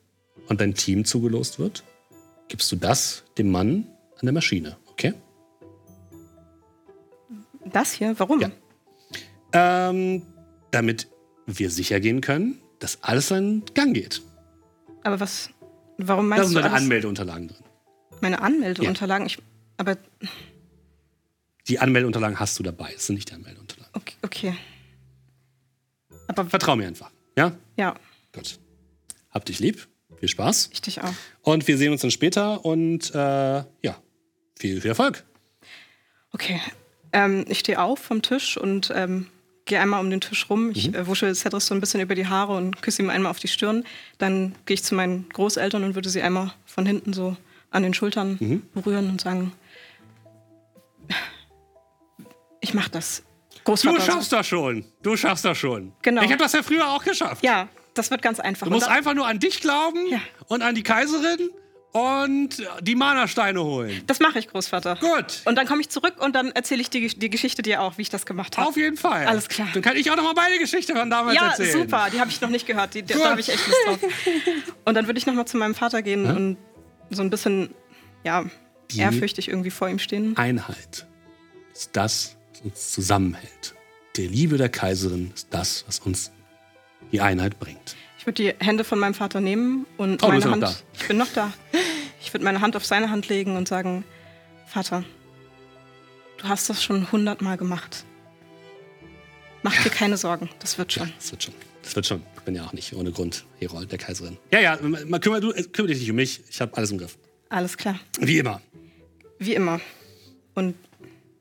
und dein Team zugelost wird, gibst du das dem Mann an der Maschine, okay? Das hier? Warum? Ja. Ähm, damit wir sicher gehen können, dass alles seinen Gang geht. Aber was. Warum Da meinst sind du deine alles? Anmeldeunterlagen drin. meine Anmeldeunterlagen? Ich, aber Die Anmeldeunterlagen hast du dabei. Das sind nicht die Anmeldeunterlagen. okay, okay. Aber Vertrau mir einfach. Ja? ja, Gut. Hab dich lieb. Viel Spaß. ich dich auch. Und wir sehen uns dann später und äh, ja, viel, viel Erfolg. Okay. Ähm, ich stehe auf vom Tisch und ähm, gehe einmal um den Tisch rum. Ich äh, wuschel Cedric so ein bisschen über die Haare und küsse ihm einmal auf die Stirn. Dann gehe ich zu meinen Großeltern und würde sie einmal von hinten so an den Schultern berühren und sagen: Ich mach das. Großvater. Du schaffst das schon. Du schaffst das schon. Genau. Ich habe das ja früher auch geschafft. Ja, das wird ganz einfach. Du musst einfach nur an dich glauben Ja. und an die Kaiserin und die Mana-Steine holen. das mache ich, Großvater. Gut. Und dann komme ich zurück und dann erzähle ich die, die Geschichte dir auch, wie ich das gemacht habe. Auf jeden Fall. Alles klar. Dann kann ich auch noch mal meine Geschichte von damals Ja, erzählen. super. Die habe ich noch nicht gehört. Die, die, da habe ich echt Lust drauf. Und dann würde ich noch mal zu meinem Vater gehen und so ein bisschen, ja, Die- ehrfürchtig irgendwie vor ihm stehen. Einheit ist das, was uns zusammenhält. Die Liebe der Kaiserin ist das, was uns die Einheit bringt. Ich würde die Hände von meinem Vater nehmen und Oh, meine Hand. da. Ich bin noch da. Ich würde meine Hand auf seine Hand legen und sagen: Vater, du hast das schon hundertmal gemacht. Mach dir keine Sorgen, das wird schon. Das wird schon. Das wird schon. Ich bin ja auch nicht ohne Grund Herold der Kaiserin. Ja, ja, kümmere, du, äh, kümmere dich nicht um mich. Ich habe alles im Griff. Alles klar. Wie immer. Wie immer. Und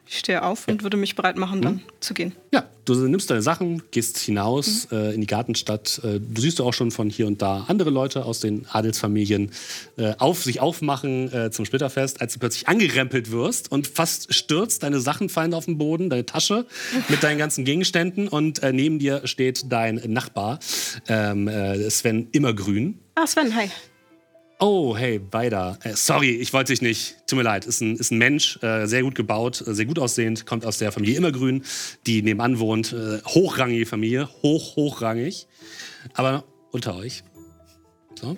ich stehe auf und würde mich bereit machen, dann zu gehen. Ja, du nimmst deine Sachen, gehst hinaus äh, in die Gartenstadt. Äh, du siehst auch schon von hier und da andere Leute aus den Adelsfamilien äh, auf sich aufmachen äh, zum Splitterfest, als du plötzlich angerempelt wirst und fast stürzt. Deine Sachen fallen auf den Boden, deine Tasche mit deinen ganzen Gegenständen und äh, neben dir steht dein Nachbar ähm, äh, Sven Immergrün. Ah, Sven, hi. Oh, hey, Beider. Äh, sorry, ich wollte dich nicht. Tut mir leid. Ist ein, ist ein Mensch, äh, sehr gut gebaut, äh, sehr gut aussehend, kommt aus der Familie Immergrün, die nebenan wohnt. Äh, hochrangige Familie, hoch, hochrangig. Aber unter euch. So.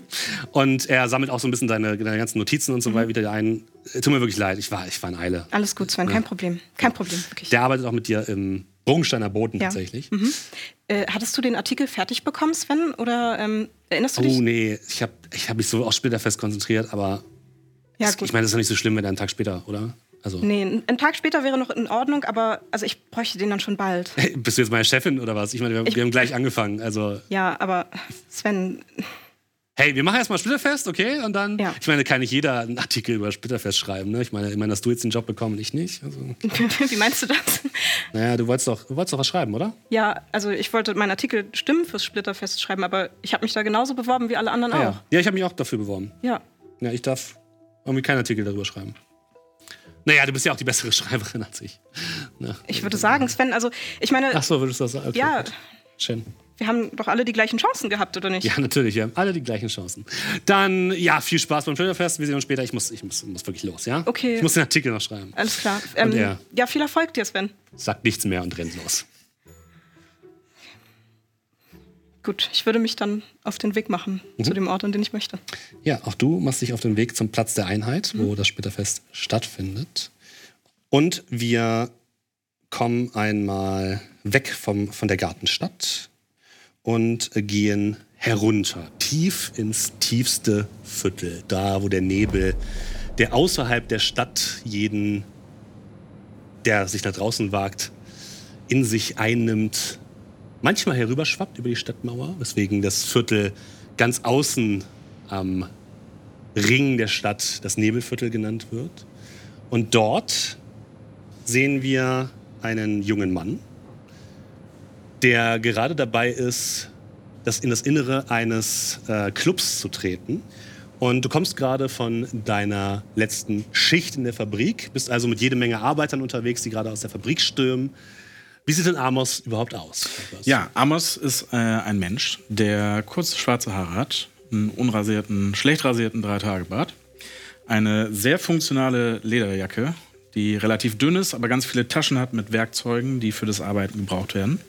Und er sammelt auch so ein bisschen deine, deine ganzen Notizen und so weiter wieder ein. Tut mir wirklich leid, ich war, ich war in Eile. Alles gut, Sven, kein Problem. Kein Problem, wirklich. Der arbeitet auch mit dir im Bogensteiner Boden Ja. tatsächlich. Äh, hattest du den Artikel fertig bekommen, Sven? Oder ähm, erinnerst du dich? Oh nee, ich habe ich hab mich so aufs Splitterfest konzentriert, aber ja, es- ich meine, das ist doch nicht so schlimm, wenn er einen Tag später, oder? Also, nee, ein- ein Tag später wäre noch in Ordnung, aber also ich bräuchte den dann schon bald. Hey, bist du jetzt meine Chefin oder was? Ich meine, wir, Ich- wir haben gleich angefangen. Also, Ja, aber Sven, hey, wir machen erstmal Splitterfest, okay? Und dann, Ja. ich meine, kann nicht jeder einen Artikel über Splitterfest schreiben, ne? Ich meine, ich meine, hast du jetzt den Job bekommen und ich nicht? Also, wie meinst du das? naja, du wolltest doch, du wolltest doch was schreiben, oder? Ja, also ich wollte meinen Artikel Stimmen fürs Splitterfest schreiben, aber ich habe mich da genauso beworben wie alle anderen Ah, auch. ja, ja ich habe mich auch dafür beworben. Ja. Ja, ich darf irgendwie keinen Artikel darüber schreiben. Naja, du bist ja auch die bessere Schreiberin als ich. Ne? Ich würde sagen, Sven, also ich meine, Ach so, würdest du das sagen? Okay, Ja. gut. Schön. Wir haben doch alle die gleichen Chancen gehabt, oder nicht? Ja, natürlich, wir haben alle die gleichen Chancen. Dann, ja, viel Spaß beim Splitterfest. Wir sehen uns später. Ich muss, ich muss, muss wirklich los, ja? Okay. Ich muss den Artikel noch schreiben. Alles klar. Ähm, er? Ja, viel Erfolg dir, Sven. Sagt nichts mehr und rennt los. Gut, ich würde mich dann auf den Weg machen Mhm. zu dem Ort, an den ich möchte. Ja, auch du machst dich auf den Weg zum Platz der Einheit, wo das Splitterfest stattfindet. Und wir kommen einmal weg vom, von der Gartenstadt und gehen herunter, tief ins tiefste Viertel, da wo der Nebel der außerhalb der Stadt jeden, der sich nach draußen wagt, in sich einnimmt, manchmal herüberschwappt über die Stadtmauer, weswegen das Viertel ganz außen am Ring der Stadt das Nebelviertel genannt wird. Und dort sehen wir einen jungen Mann, der gerade dabei ist, das in das Innere eines äh, Clubs zu treten. Und du kommst gerade von deiner letzten Schicht in der Fabrik, bist also mit jede Menge Arbeitern unterwegs, die gerade aus der Fabrik stürmen. Wie sieht denn Amos überhaupt aus? Ja, Amos ist äh, ein Mensch, der kurze schwarze Haare hat, einen unrasierten, schlecht rasierten Drei-Tage-Bart, eine sehr funktionale Lederjacke, die relativ dünn ist, aber ganz viele Taschen hat mit Werkzeugen, die für das Arbeiten gebraucht werden.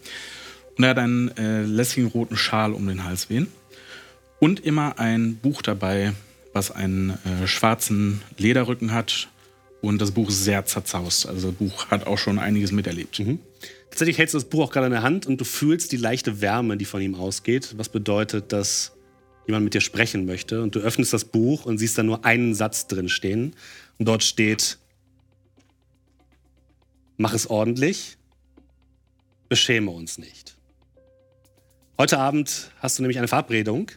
Und er hat einen äh, lässigen roten Schal um den Hals wehen. Und immer ein Buch dabei, was einen äh, schwarzen Lederrücken hat. Und das Buch ist sehr zerzaust. Also das Buch hat auch schon einiges miterlebt. Mhm. Tatsächlich hältst du das Buch auch gerade in der Hand und du fühlst die leichte Wärme, die von ihm ausgeht. Was bedeutet, dass jemand mit dir sprechen möchte. Und du öffnest das Buch und siehst da nur einen Satz drin stehen. Und dort steht, mach es ordentlich, beschäme uns nicht. Heute Abend hast du nämlich eine Verabredung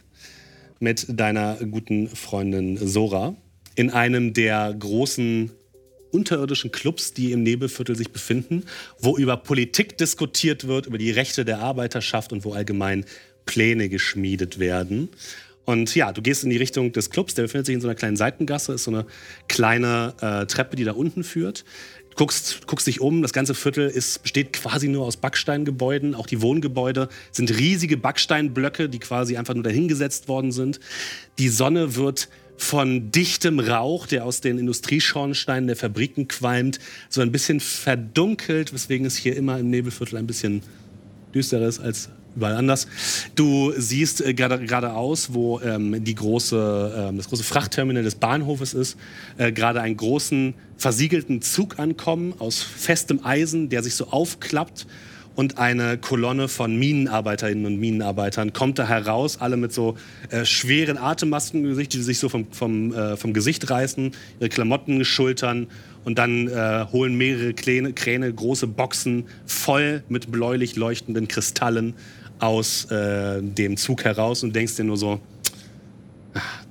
mit deiner guten Freundin Sora in einem der großen unterirdischen Clubs, die im Nebelviertel sich befinden, wo über Politik diskutiert wird, über die Rechte der Arbeiterschaft und wo allgemein Pläne geschmiedet werden. Und ja, du gehst in die Richtung des Clubs, der befindet sich in so einer kleinen Seitengasse, ist so eine kleine äh, Treppe, die da unten führt guckst, guckst dich um, das ganze Viertel ist, besteht quasi nur aus Backsteingebäuden. Auch die Wohngebäude sind riesige Backsteinblöcke, die quasi einfach nur dahingesetzt worden sind. Die Sonne wird von dichtem Rauch, der aus den Industrieschornsteinen der Fabriken qualmt, so ein bisschen verdunkelt, weswegen es hier immer im Nebelviertel ein bisschen düsterer ist als überall anders. Du siehst äh, geradeaus, wo ähm, die große, ähm, das große Frachtterminal des Bahnhofes ist, äh, gerade einen großen versiegelten Zug ankommen aus festem Eisen, der sich so aufklappt und eine Kolonne von Minenarbeiterinnen und Minenarbeitern kommt da heraus, alle mit so äh, schweren Atemmasken im Gesicht, die sich so vom, vom, äh, vom Gesicht reißen, ihre Klamotten schultern und dann äh, holen mehrere Kräne, Kräne große Boxen voll mit bläulich leuchtenden Kristallen aus äh, dem Zug heraus und denkst dir nur so,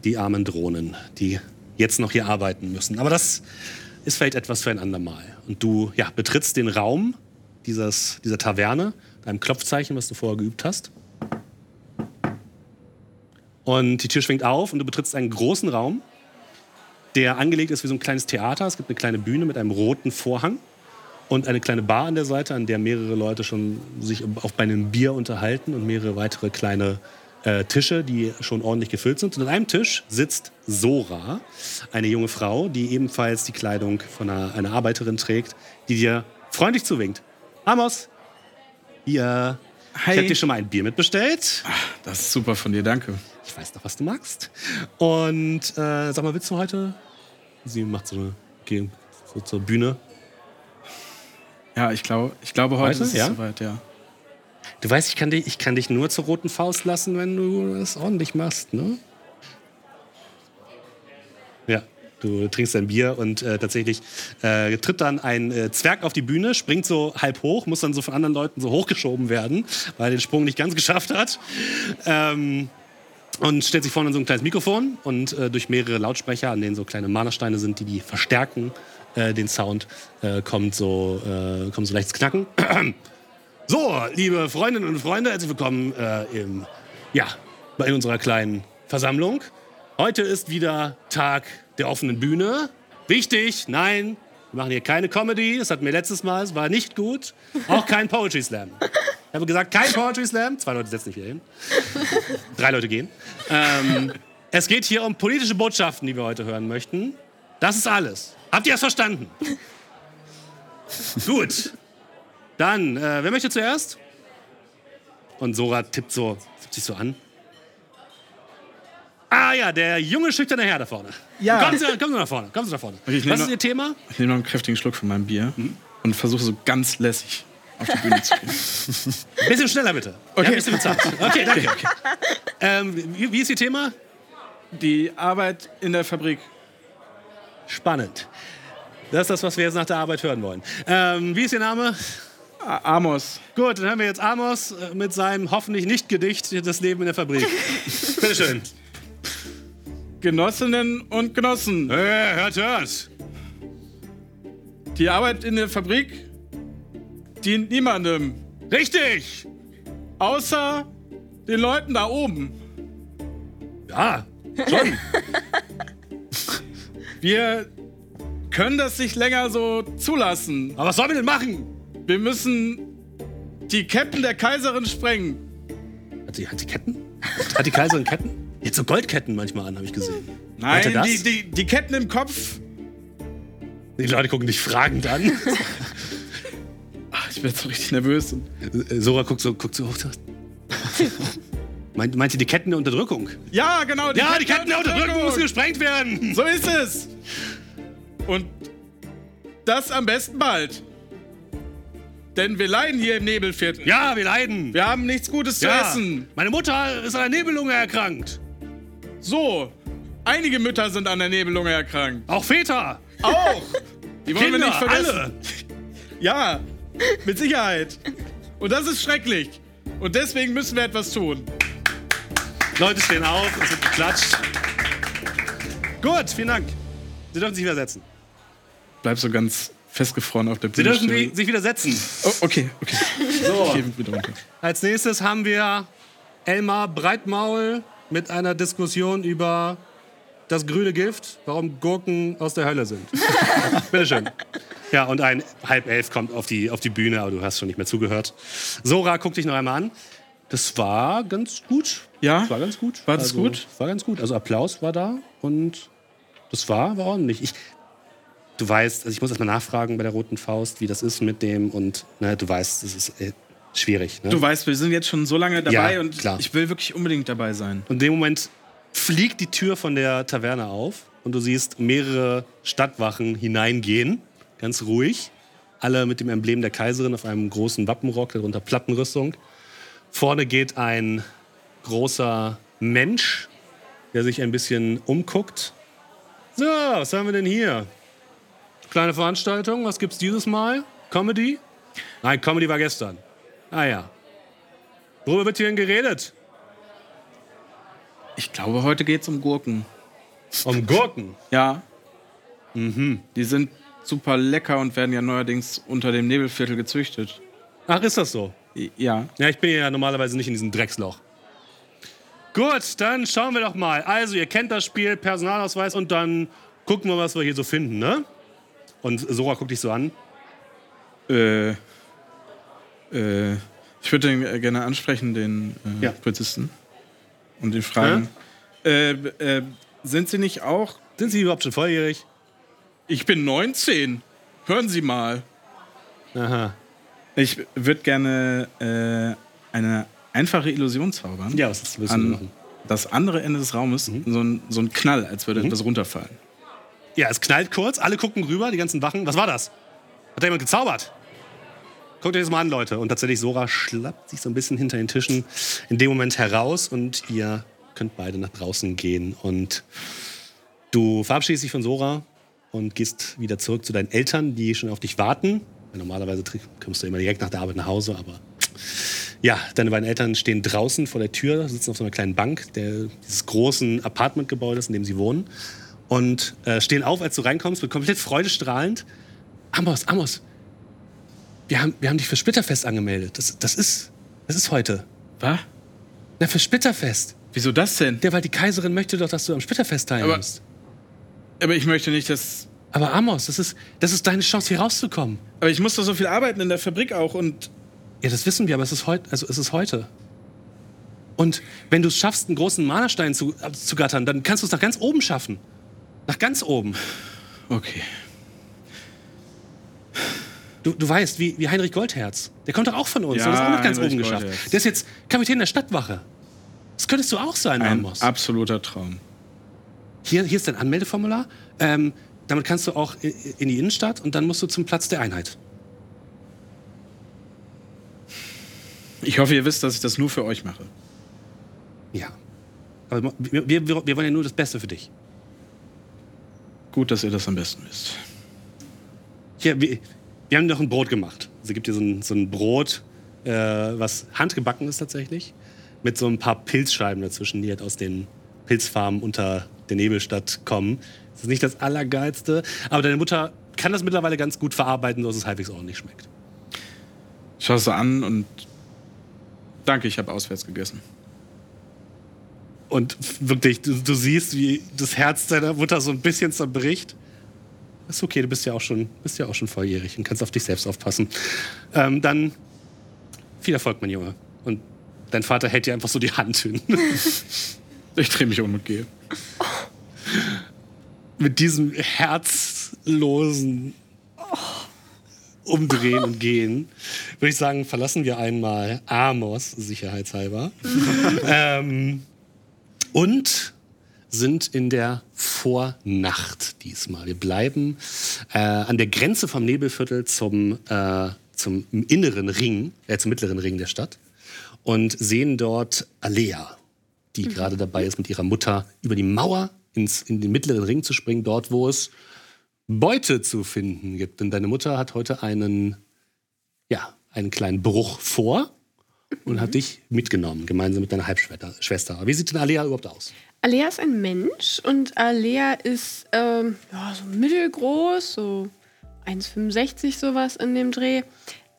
die armen Drohnen, die jetzt noch hier arbeiten müssen. Aber das ist vielleicht etwas für ein andermal. Und du ja, betrittst den Raum dieses, dieser Taverne, deinem Klopfzeichen, was du vorher geübt hast. Und die Tür schwingt auf und du betrittst einen großen Raum, der angelegt ist wie so ein kleines Theater. Es gibt eine kleine Bühne mit einem roten Vorhang und eine kleine Bar an der Seite, an der mehrere Leute schon sich auch bei einem Bier unterhalten und mehrere weitere kleine äh, Tische, die schon ordentlich gefüllt sind. Und an einem Tisch sitzt Sora, eine junge Frau, die ebenfalls die Kleidung von einer, einer Arbeiterin trägt, die dir freundlich zuwinkt. Amos, hier. Hi. Ich habe dir schon mal ein Bier mitbestellt. Ach, das ist super von dir, danke. Ich weiß noch, was du magst. Und äh, sag mal, willst du heute? Sie macht so eine, geh so zur Bühne, ja, ich, glaub, ich glaube, heute weißt ist es ja? soweit, ja. Du weißt, ich kann, dich, ich kann dich nur zur roten Faust lassen, wenn du das ordentlich machst, ne? Ja, du trinkst dein Bier und äh, tatsächlich äh, tritt dann ein äh, Zwerg auf die Bühne, springt so halb hoch, muss dann so von anderen Leuten so hochgeschoben werden, weil er den Sprung nicht ganz geschafft hat. Ähm, und stellt sich vorne an so ein kleines Mikrofon und äh, durch mehrere Lautsprecher, an denen so kleine Malersteine sind, die die verstärken, äh, den Sound, äh, kommt, so, äh, kommt so leichtes Knacken. so, liebe Freundinnen und Freunde, herzlich willkommen äh, im, ja, bei unserer kleinen Versammlung. Heute ist wieder Tag der offenen Bühne. Wichtig, nein, wir machen hier keine Comedy. Das hatten wir letztes Mal, es war nicht gut. Auch kein Poetry Slam. Ich habe gesagt, kein Poetry Slam. Zwei Leute setzen nicht wieder hin. Drei Leute gehen. Ähm, es geht hier um politische Botschaften, die wir heute hören möchten. Das ist alles. Habt ihr das verstanden? Gut. Dann, äh, wer möchte zuerst? Und Sora tippt so, tippt sich so an. Ah ja, der junge, schüchterne Herr da vorne. Ja. Kommen Sie, kommen Sie nach vorne. Kommen Sie nach vorne. Okay, Was ist Ihr Thema? Ich nehme noch einen kräftigen Schluck von meinem Bier mhm. und versuche so ganz lässig auf die Bühne zu gehen. Bisschen schneller bitte. Okay. Ja, bisschen bezahlt. Okay, danke. Okay. Ähm, wie, wie ist Ihr Thema? Die Arbeit in der Fabrik Spannend. Das ist das, was wir jetzt nach der Arbeit hören wollen. Ähm, wie ist Ihr Name? Amos. Gut, dann haben wir jetzt Amos äh, mit seinem hoffentlich nicht Gedicht Das Leben in der Fabrik. Bitteschön. Genossinnen und Genossen. Hey, hört, hört. Die Arbeit in der Fabrik dient niemandem, Richtig. außer den Leuten da oben. Ja, schon. Wir können das nicht länger so zulassen. Aber was sollen wir denn machen? Wir müssen die Ketten der Kaiserin sprengen. Hat sie, hat sie Ketten? Hat die Kaiserin Ketten? Jetzt so Goldketten manchmal an, habe ich gesehen. Nein, die, die, die Ketten im Kopf. Die Leute gucken dich fragend an. Ach, ich bin jetzt so richtig nervös. Äh, Sora guckt so, guckt so hoch. Meint, meint ihr die Ketten der Unterdrückung? ja, genau. ja, die Ketten der Unterdrückung müssen gesprengt werden. So ist es. Und das am besten bald. Denn wir leiden hier im Nebelviertel. Ja, wir leiden. Wir haben nichts Gutes zu ja. essen. Meine Mutter ist an der Nebellunge erkrankt. So, einige Mütter sind an der Nebellunge erkrankt. Auch Väter. Auch. Die wollen Kinder, wir nicht vergessen. alle. Ja, mit Sicherheit. Und das ist schrecklich. Und deswegen müssen wir etwas tun. Leute stehen auf, es wird geklatscht. Gut, vielen Dank. Sie dürfen sich wieder setzen. Bleib so ganz festgefroren auf der Sie Bühne dürfen stehen. wie- sich wieder setzen. Oh, okay, okay. So. Als nächstes haben wir Elmar Breitmaul mit einer Diskussion über das grüne Gift, warum Gurken aus der Hölle sind. Bitteschön. Ja, und ein halb elf kommt auf die, auf die Bühne, aber du hast schon nicht mehr zugehört. Sora, guck dich noch einmal an. Das war ganz gut. Ja? Das war ganz gut. War das also, gut? War ganz gut. Also Applaus war da und das war, war ordentlich. Ich, du weißt, also ich muss erstmal nachfragen bei der Roten Faust, wie das ist mit dem und ne, du weißt, das ist äh, schwierig. Ne? Du weißt, wir sind jetzt schon so lange dabei Ja, und klar. ich will wirklich unbedingt dabei sein. Und in dem Moment fliegt die Tür von der Taverne auf und du siehst mehrere Stadtwachen hineingehen, ganz ruhig. Alle mit dem Emblem der Kaiserin auf einem großen Wappenrock, darunter Plattenrüstung. Vorne geht ein großer Mensch, der sich ein bisschen umguckt. So, was haben wir denn hier? Kleine Veranstaltung, was gibt's dieses Mal? Comedy? Nein, Comedy war gestern. Ah ja. Worüber wird hier denn geredet? Ich glaube, heute geht es um Gurken. Um Gurken. Ja. Mhm. Die sind super lecker und werden ja neuerdings unter dem Nebelviertel gezüchtet. Ach, ist das so? Ja. Ja, ich bin ja normalerweise nicht in diesem Drecksloch. Gut, dann schauen wir doch mal. Also, ihr kennt das Spiel, Personalausweis und dann gucken wir, was wir hier so finden, ne? Und Sora guckt dich so an. Äh, äh, ich würde den äh, gerne ansprechen, den äh, Ja. Polizisten. Und ihn fragen. Äh, äh, sind Sie nicht auch? Sind Sie überhaupt schon volljährig? Ich bin 19. Hören Sie mal. Aha. Ich würde gerne äh, eine einfache Illusion zaubern. Ja, was ist, müssen wir An machen? das andere Ende des Raumes so, ein, so ein Knall, als würde etwas runterfallen. Ja, es knallt kurz, alle gucken rüber, die ganzen Wachen. Was war das? Hat da jemand gezaubert? Guckt euch das mal an, Leute. Und tatsächlich, Sora schlappt sich so ein bisschen hinter den Tischen in dem Moment heraus und ihr könnt beide nach draußen gehen. Und du verabschiedest dich von Sora und gehst wieder zurück zu deinen Eltern, die schon auf dich warten. Normalerweise kommst du immer direkt nach der Arbeit nach Hause, aber ja, deine beiden Eltern stehen draußen vor der Tür, sitzen auf so einer kleinen Bank der, dieses großen Apartmentgebäudes, in dem sie wohnen. Und äh, stehen auf, als du reinkommst, mit komplett freudestrahlend. Amos, Amos, wir haben, wir haben dich für Splitterfest angemeldet. Das, das, ist, das ist heute. Was? Na, für Splitterfest. Wieso das denn? Ja, weil die Kaiserin möchte doch, dass du am Splitterfest teilnimmst. Aber ich möchte nicht, dass. Aber, Amos, das ist, das ist deine Chance, hier rauszukommen. Aber ich muss doch so viel arbeiten in der Fabrik auch und. Ja, das wissen wir, aber es ist, heut, also es ist heute. Und wenn du es schaffst, einen großen Malerstein zu, zu gattern, dann kannst du es nach ganz oben schaffen. Nach ganz oben. Okay. Du, du weißt, wie, wie Heinrich Goldherz. Der kommt doch auch von uns. Ja, der hat es auch nach ganz Heinrich oben geschafft. Goldherz. Der ist jetzt Kapitän der Stadtwache. Das könntest du auch sein, Ein Amos. absoluter Traum. Hier, hier ist dein Anmeldeformular. Ähm, damit kannst du auch in die Innenstadt und dann musst du zum Platz der Einheit. Ich hoffe, ihr wisst, dass ich das nur für euch mache. Ja. Aber wir, wir, wir wollen ja nur das Beste für dich. Gut, dass ihr das am besten wisst. Hier, wir, wir haben noch ein Brot gemacht. Sie gibt dir so ein, so ein Brot, äh, was handgebacken ist tatsächlich, mit so ein paar Pilzscheiben dazwischen, die halt aus den Pilzfarmen unter der Nebelstadt kommen. Das ist nicht das Allergeilste, aber deine Mutter kann das mittlerweile ganz gut verarbeiten, dass es halbwegs ordentlich schmeckt. Ich schaue es an und danke, ich habe auswärts gegessen. Und wirklich, du, du, siehst, wie das Herz deiner Mutter so ein bisschen zerbricht. Ist okay, du bist ja auch schon, bist ja auch schon volljährig und kannst auf dich selbst aufpassen. Ähm, dann viel Erfolg, mein Junge. Und dein Vater hält dir einfach so die Hand hin. ich drehe mich um und gehe. Mit diesem herzlosen Umdrehen und Gehen würde ich sagen, verlassen wir einmal Amos sicherheitshalber. ähm, und sind in der Vornacht diesmal. Wir bleiben äh, an der Grenze vom Nebelviertel zum, äh, zum inneren Ring, äh, zum mittleren Ring der Stadt und sehen dort Alea, die mhm. gerade dabei ist, mit ihrer Mutter über die Mauer ins, in den mittleren Ring zu springen, dort, wo es Beute zu finden gibt. Denn deine Mutter hat heute einen, ja, einen kleinen Bruch vor und hat dich mitgenommen, gemeinsam mit deiner Halbschwester. Wie sieht denn Alea überhaupt aus? Alea ist ein Mensch und Alea ist ähm, ja, so mittelgroß, so 1,65 sowas in dem Dreh.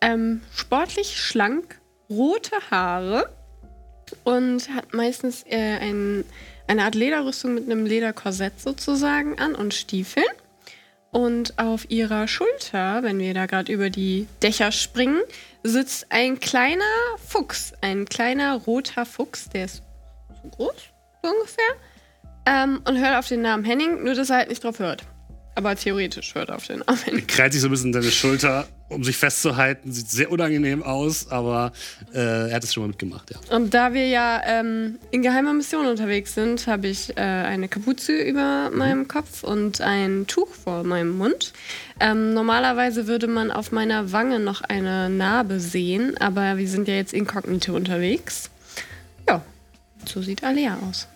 Ähm, sportlich, schlank, rote Haare und hat meistens äh, ein, eine Art Lederrüstung mit einem Lederkorsett sozusagen an und Stiefeln. Und auf ihrer Schulter, wenn wir da gerade über die Dächer springen, sitzt ein kleiner Fuchs. Ein kleiner roter Fuchs, der ist so groß, so ungefähr. Ähm, und hört auf den Namen Henning, nur dass er halt nicht drauf hört. Aber theoretisch hört er auf den Namen Henning. Kreit sich so ein bisschen deine Schulter, um sich festzuhalten. Sieht sehr unangenehm aus, aber äh, er hat es schon mal mitgemacht, ja. Und da wir ja ähm, in geheimer Mission unterwegs sind, habe ich äh, eine Kapuze über mhm. meinem Kopf und ein Tuch vor meinem Mund. Ähm, normalerweise würde man auf meiner Wange noch eine Narbe sehen, aber wir sind ja jetzt inkognito unterwegs. Ja, so sieht Alea aus.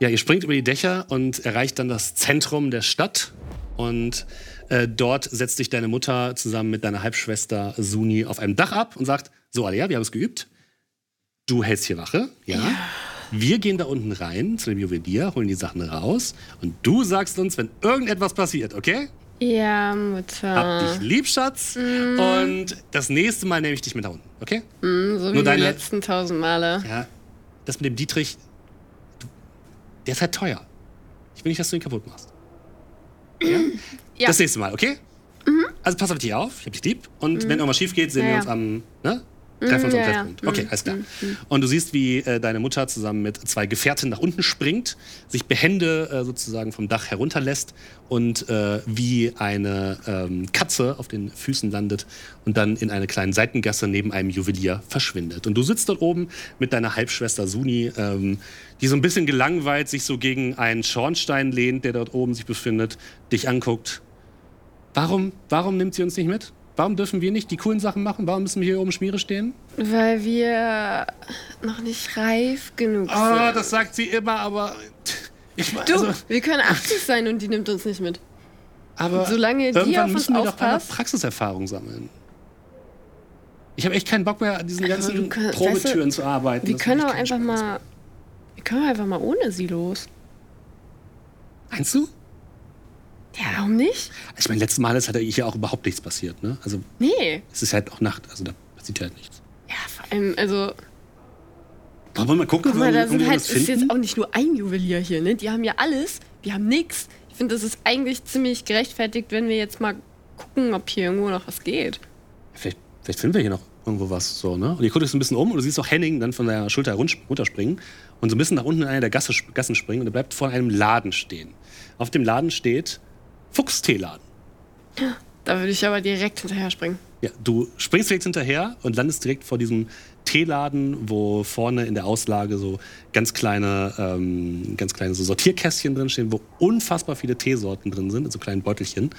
Ja, ihr springt über die Dächer und erreicht dann das Zentrum der Stadt. Und äh, dort setzt sich deine Mutter zusammen mit deiner Halbschwester Suni auf einem Dach ab und sagt: So, Alea, wir haben es geübt. Du hältst hier Wache, ja. ja. Wir gehen da unten rein zu dem Juwelier, holen die Sachen raus und du sagst uns, wenn irgendetwas passiert, okay? Ja, Mutter. Hab dich lieb, Schatz. Mm. Und das nächste Mal nehme ich dich mit da unten, okay? Mm, so wie Nur die letzten tausend Male. Ja, das mit dem Dietrich, der ist halt teuer. Ich will nicht, dass du ihn kaputt machst. Ja? ja. Das nächste Mal, okay? Mhm. Also pass auf dich auf, ich hab dich lieb. Und mhm. wenn irgendwas schief geht, sehen ja, wir uns am, ne? Treffen uns am Treffpunkt. Okay, alles klar. Und du siehst, wie äh, deine Mutter zusammen mit zwei Gefährten nach unten springt, sich behende äh, sozusagen vom Dach herunterlässt und äh, wie eine ähm, Katze auf den Füßen landet und dann in eine kleine Seitengasse neben einem Juwelier verschwindet. Und du sitzt dort oben mit deiner Halbschwester Suni, ähm, die so ein bisschen gelangweilt sich so gegen einen Schornstein lehnt, der dort oben sich befindet, dich anguckt. Warum, warum nimmt sie uns nicht mit? Warum dürfen wir nicht die coolen Sachen machen? Warum müssen wir hier oben Schmiere stehen? Weil wir noch nicht reif genug sind. Oh, das sagt sie immer, aber. Ich, du, also, wir können 80 sein und die nimmt uns nicht mit. Aber solange die auf uns müssen wir aufpasst, doch Praxiserfahrung sammeln. Ich habe echt keinen Bock mehr, an diesen ganzen kann, Probetüren weißt du, zu arbeiten. Wir können auch einfach mal. Wir können einfach mal ohne sie los. Meinst du? Ja, warum nicht? Ich meine, letztes Mal ist halt hier auch überhaupt nichts passiert, ne? Also. Nee. Es ist halt auch Nacht, also da passiert halt nichts. Ja, vor allem, also. Wollen wir mal gucken, Guck mal, da sind halt, ist jetzt auch nicht nur ein Juwelier hier, ne? Die haben ja alles, wir haben nichts. Ich finde, das ist eigentlich ziemlich gerechtfertigt, wenn wir jetzt mal gucken, ob hier irgendwo noch was geht. Vielleicht, vielleicht finden wir hier noch irgendwo was, so, ne? Und ihr guckt euch so ein bisschen um und du siehst auch Henning dann von der Schulter runterspringen und so ein bisschen nach unten in eine der Gasse, Gassen springen und er bleibt vor einem Laden stehen. Auf dem Laden steht Fuchsteeladen. Da würde ich aber direkt hinterher springen. Ja, du springst direkt hinterher und landest direkt vor diesem Teeladen, wo vorne in der Auslage so ganz kleine, ähm, ganz kleine so Sortierkästchen drin stehen, wo unfassbar viele Teesorten drin sind, in so kleinen Beutelchen.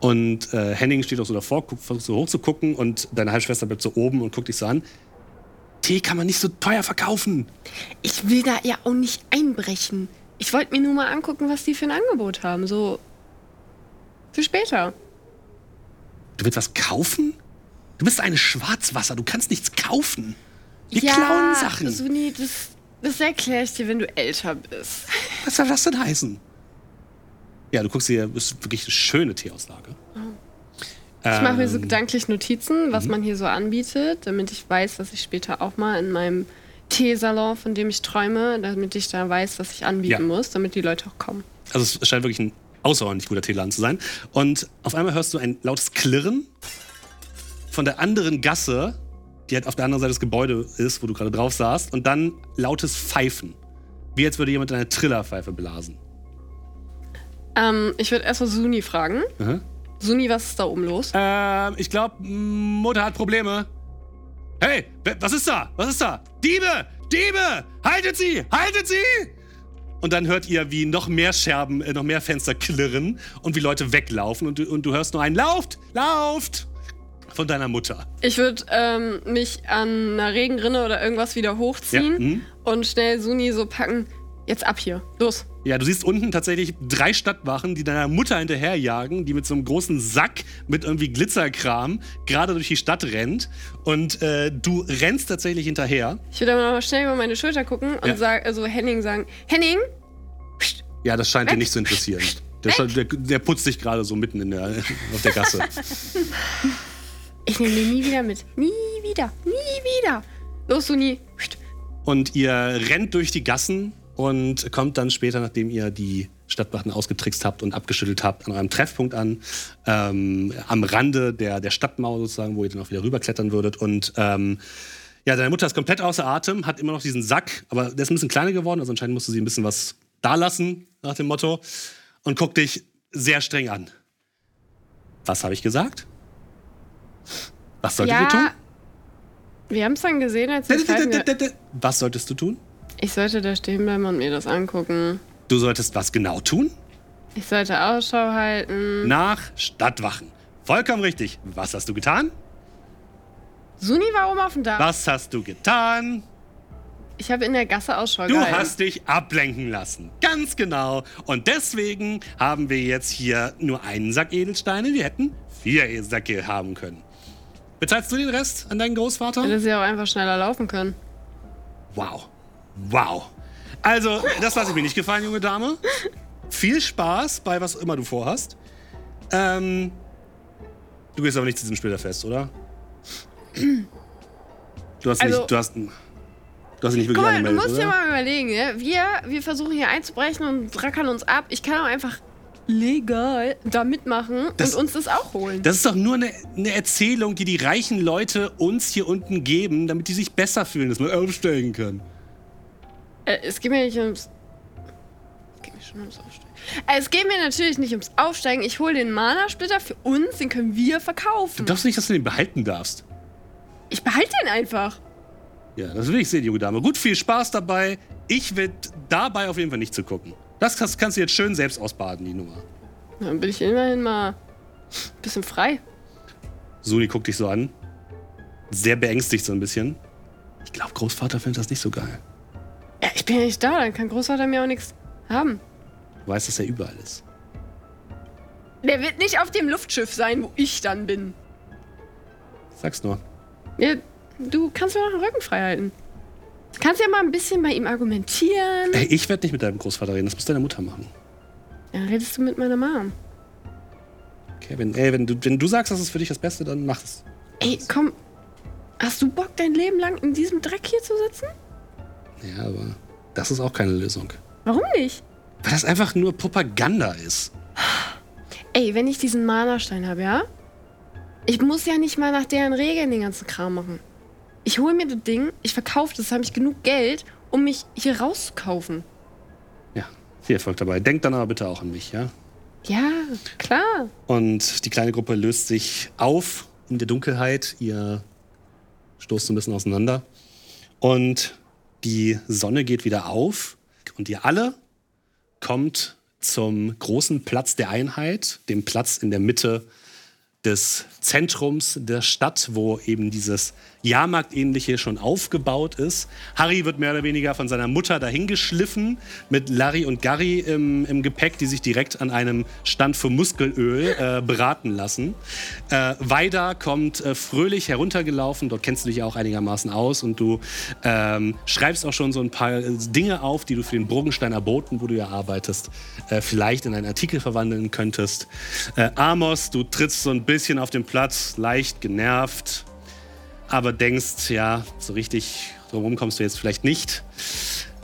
Und äh, Henning steht auch so davor, versucht so hoch zu gucken und deine Halbschwester bleibt so oben und guckt dich so an. Tee kann man nicht so teuer verkaufen. Ich will da ja auch nicht einbrechen. Ich wollte mir nur mal angucken, was die für ein Angebot haben. So Für später. Du willst was kaufen? Du bist eine Schwarzwasser, du kannst nichts kaufen. Wir klauen Sachen. Suni, das, das erkläre ich dir, wenn du älter bist. Was soll das denn heißen? Ja, du guckst hier, das ist wirklich eine schöne Teeauslage. Ich mache mir so Ähm, gedanklich Notizen, was man hier so anbietet, damit ich weiß, dass ich später auch mal in meinem Teesalon, von dem ich träume, damit ich da weiß, was ich anbieten Ja. muss, damit die Leute auch kommen. Also es scheint wirklich ein außerordentlich guter Teeladen zu sein. Und auf einmal hörst du ein lautes Klirren von der anderen Gasse, die halt auf der anderen Seite des Gebäudes ist, wo du gerade drauf saßt. Und dann lautes Pfeifen. Wie als würde jemand eine Trillerpfeife blasen. Ähm, ich würde erstmal Suni fragen. Aha. Suni, was ist da oben los? Ähm, ich glaube, Mutter hat Probleme. Hey, was ist da? Was ist da? Diebe! Diebe! Haltet sie! Haltet sie! Und dann hört ihr, wie noch mehr Scherben, äh, noch mehr Fenster klirren und wie Leute weglaufen und du, und du hörst nur ein Lauft! Lauft! Von deiner Mutter. Ich würde ähm, mich an einer Regenrinne oder irgendwas wieder hochziehen Ja, mhm. und schnell Suni so packen. Jetzt ab hier. Los. Ja, du siehst unten tatsächlich drei Stadtwachen, die deiner Mutter hinterherjagen, die mit so einem großen Sack mit irgendwie Glitzerkram gerade durch die Stadt rennt. Und äh, du rennst tatsächlich hinterher. Ich würde aber noch mal schnell über meine Schulter gucken und Ja. sag, also Henning sagen: Henning! Ja, das scheint dir nicht zu interessieren. Der, der, der putzt sich gerade so mitten in der, auf der Gasse. Ich nehme den nie wieder mit. Nie wieder. Nie wieder. Los, Suni. Und ihr rennt durch die Gassen und kommt dann später, nachdem ihr die Stadtwachen ausgetrickst habt und abgeschüttelt habt, an eurem Treffpunkt an. Ähm, am Rande der, der Stadtmauer sozusagen, wo ihr dann auch wieder rüberklettern würdet. Und ähm, ja, deine Mutter ist komplett außer Atem, hat immer noch diesen Sack, aber der ist ein bisschen kleiner geworden, also anscheinend musste sie ein bisschen was da lassen, nach dem Motto. Und guckt dich sehr streng an. Was habe ich gesagt? Was solltet ihr tun? Ja. Wir haben es dann gesehen, als wir Was solltest du tun? Ich sollte da stehen bleiben und mir das angucken. Du solltest was genau tun? Ich sollte Ausschau halten. Nach Stadtwachen. Vollkommen richtig. Was hast du getan? Suni war oben auf dem Dach. Was hast du getan? Ich habe in der Gasse Ausschau Du gehalten. hast dich ablenken lassen. Ganz genau. Und deswegen haben wir jetzt hier nur einen Sack Edelsteine. Wir hätten vier Säcke haben können. Bezahlst du den Rest an deinen Großvater? Hätte sie auch einfach schneller laufen können. Wow. Wow. Also, das lasse ich mir nicht gefallen, junge Dame. Viel Spaß bei was immer du vorhast. Ähm, du gehst aber nicht zu diesem Splitterfest, oder? Du hast Also- nicht, du hast, du hast nicht wirklich Guck mal, du angemeldet, musst dir oder? mal überlegen, ne? wir, wir versuchen hier einzubrechen und rackern uns ab. Ich kann auch einfach legal da mitmachen Das- und uns das auch holen. Das ist doch nur eine, eine Erzählung, die die reichen Leute uns hier unten geben, damit die sich besser fühlen, dass man aufsteigen kann. Äh, es geht mir nicht ums. Es geht mir schon ums Aufsteigen. Äh, es geht mir natürlich nicht ums Aufsteigen. Ich hole den Mana-Splitter für uns, den können wir Du verkaufen. glaubst nicht, dass du den behalten darfst? Ich behalte den einfach. Ja, das will ich sehen, junge Dame. Gut, viel Spaß dabei. Ich will dabei auf jeden Fall nicht zu gucken. Das kannst, kannst du jetzt schön selbst ausbaden, die Nummer. Dann bin ich immerhin mal ein bisschen frei. Suni guckt dich so an. Sehr beängstigt so ein bisschen. Ich glaube, Großvater findet das nicht so geil. Ja, ich bin ja nicht da, dann kann Großvater mir auch nichts haben. Du weißt, dass er überall ist. Der wird nicht auf dem Luftschiff sein, wo ich dann bin. Sag's nur. Ja, du kannst mir noch den Rücken frei halten. Du kannst ja mal ein bisschen bei ihm argumentieren. Ey, ich werde nicht mit deinem Großvater reden. Das muss deine Mutter machen. Dann redest du mit meiner Mom. Okay, wenn, ey, wenn, du, wenn du sagst, das ist für dich das Beste, dann mach es. Ey, komm. Hast du Bock, dein Leben lang in diesem Dreck hier zu sitzen? Ja, aber das ist auch keine Lösung. Warum nicht? Weil das einfach nur Propaganda ist. Ey, wenn ich diesen Mana-Stein habe, ja? Ich muss ja nicht mal nach deren Regeln den ganzen Kram machen. Ich hole mir das Ding, ich verkaufe das, habe ich genug Geld, um mich hier rauszukaufen. Ja, viel Erfolg dabei. Denkt dann aber bitte auch an mich, ja? Ja, klar. Und die kleine Gruppe löst sich auf in der Dunkelheit. Ihr stoßt so ein bisschen auseinander. Und die Sonne geht wieder auf. Und ihr alle kommt zum großen Platz der Einheit, dem Platz in der Mitte des Zentrums der Stadt, wo eben dieses Jahrmarktähnliche schon aufgebaut ist. Harry wird mehr oder weniger von seiner Mutter dahingeschliffen mit Larry und Gary im, im Gepäck, die sich direkt an einem Stand für Muskelöl äh, beraten lassen. Äh, Weida kommt äh, fröhlich heruntergelaufen, dort kennst du dich auch einigermaßen aus und du ähm, schreibst auch schon so ein paar äh, Dinge auf, die du für den Bruggensteiner Boten, wo du ja arbeitest, äh, vielleicht in einen Artikel verwandeln könntest. Äh, Amos, du trittst so ein bisschen auf den Platz, leicht genervt, aber denkst, ja, so richtig drumherum kommst du jetzt vielleicht nicht.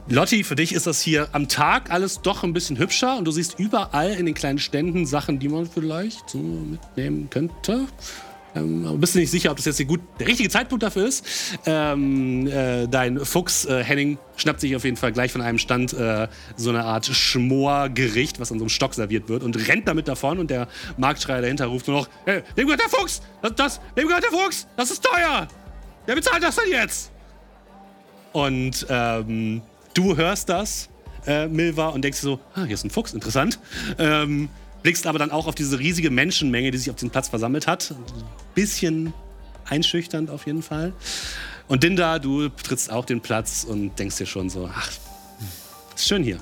Lotti, für dich ist das hier am Tag alles doch ein bisschen hübscher und du siehst überall in den kleinen Ständen Sachen, die man vielleicht so mitnehmen könnte. Ähm, bist du nicht sicher, ob das jetzt gut, der richtige Zeitpunkt dafür ist. Ähm, äh, dein Fuchs, äh, Henning, schnappt sich auf jeden Fall gleich von einem Stand äh, so eine Art Schmorgericht, was an so einem Stock serviert wird und rennt damit davon und der Marktschreier dahinter ruft nur noch, hey, dem gehört der Fuchs! Das, das, dem gehört der Fuchs! Das ist teuer! Wer bezahlt das denn jetzt? Und ähm, du hörst das, äh, Milva, und denkst dir so, ah, hier ist ein Fuchs, interessant. Ähm, blickst aber dann auch auf diese riesige Menschenmenge, die sich auf diesem Platz versammelt hat. Bisschen einschüchternd auf jeden Fall. Und Dinda, du trittst auch den Platz und denkst dir schon so, ach, ist schön hier.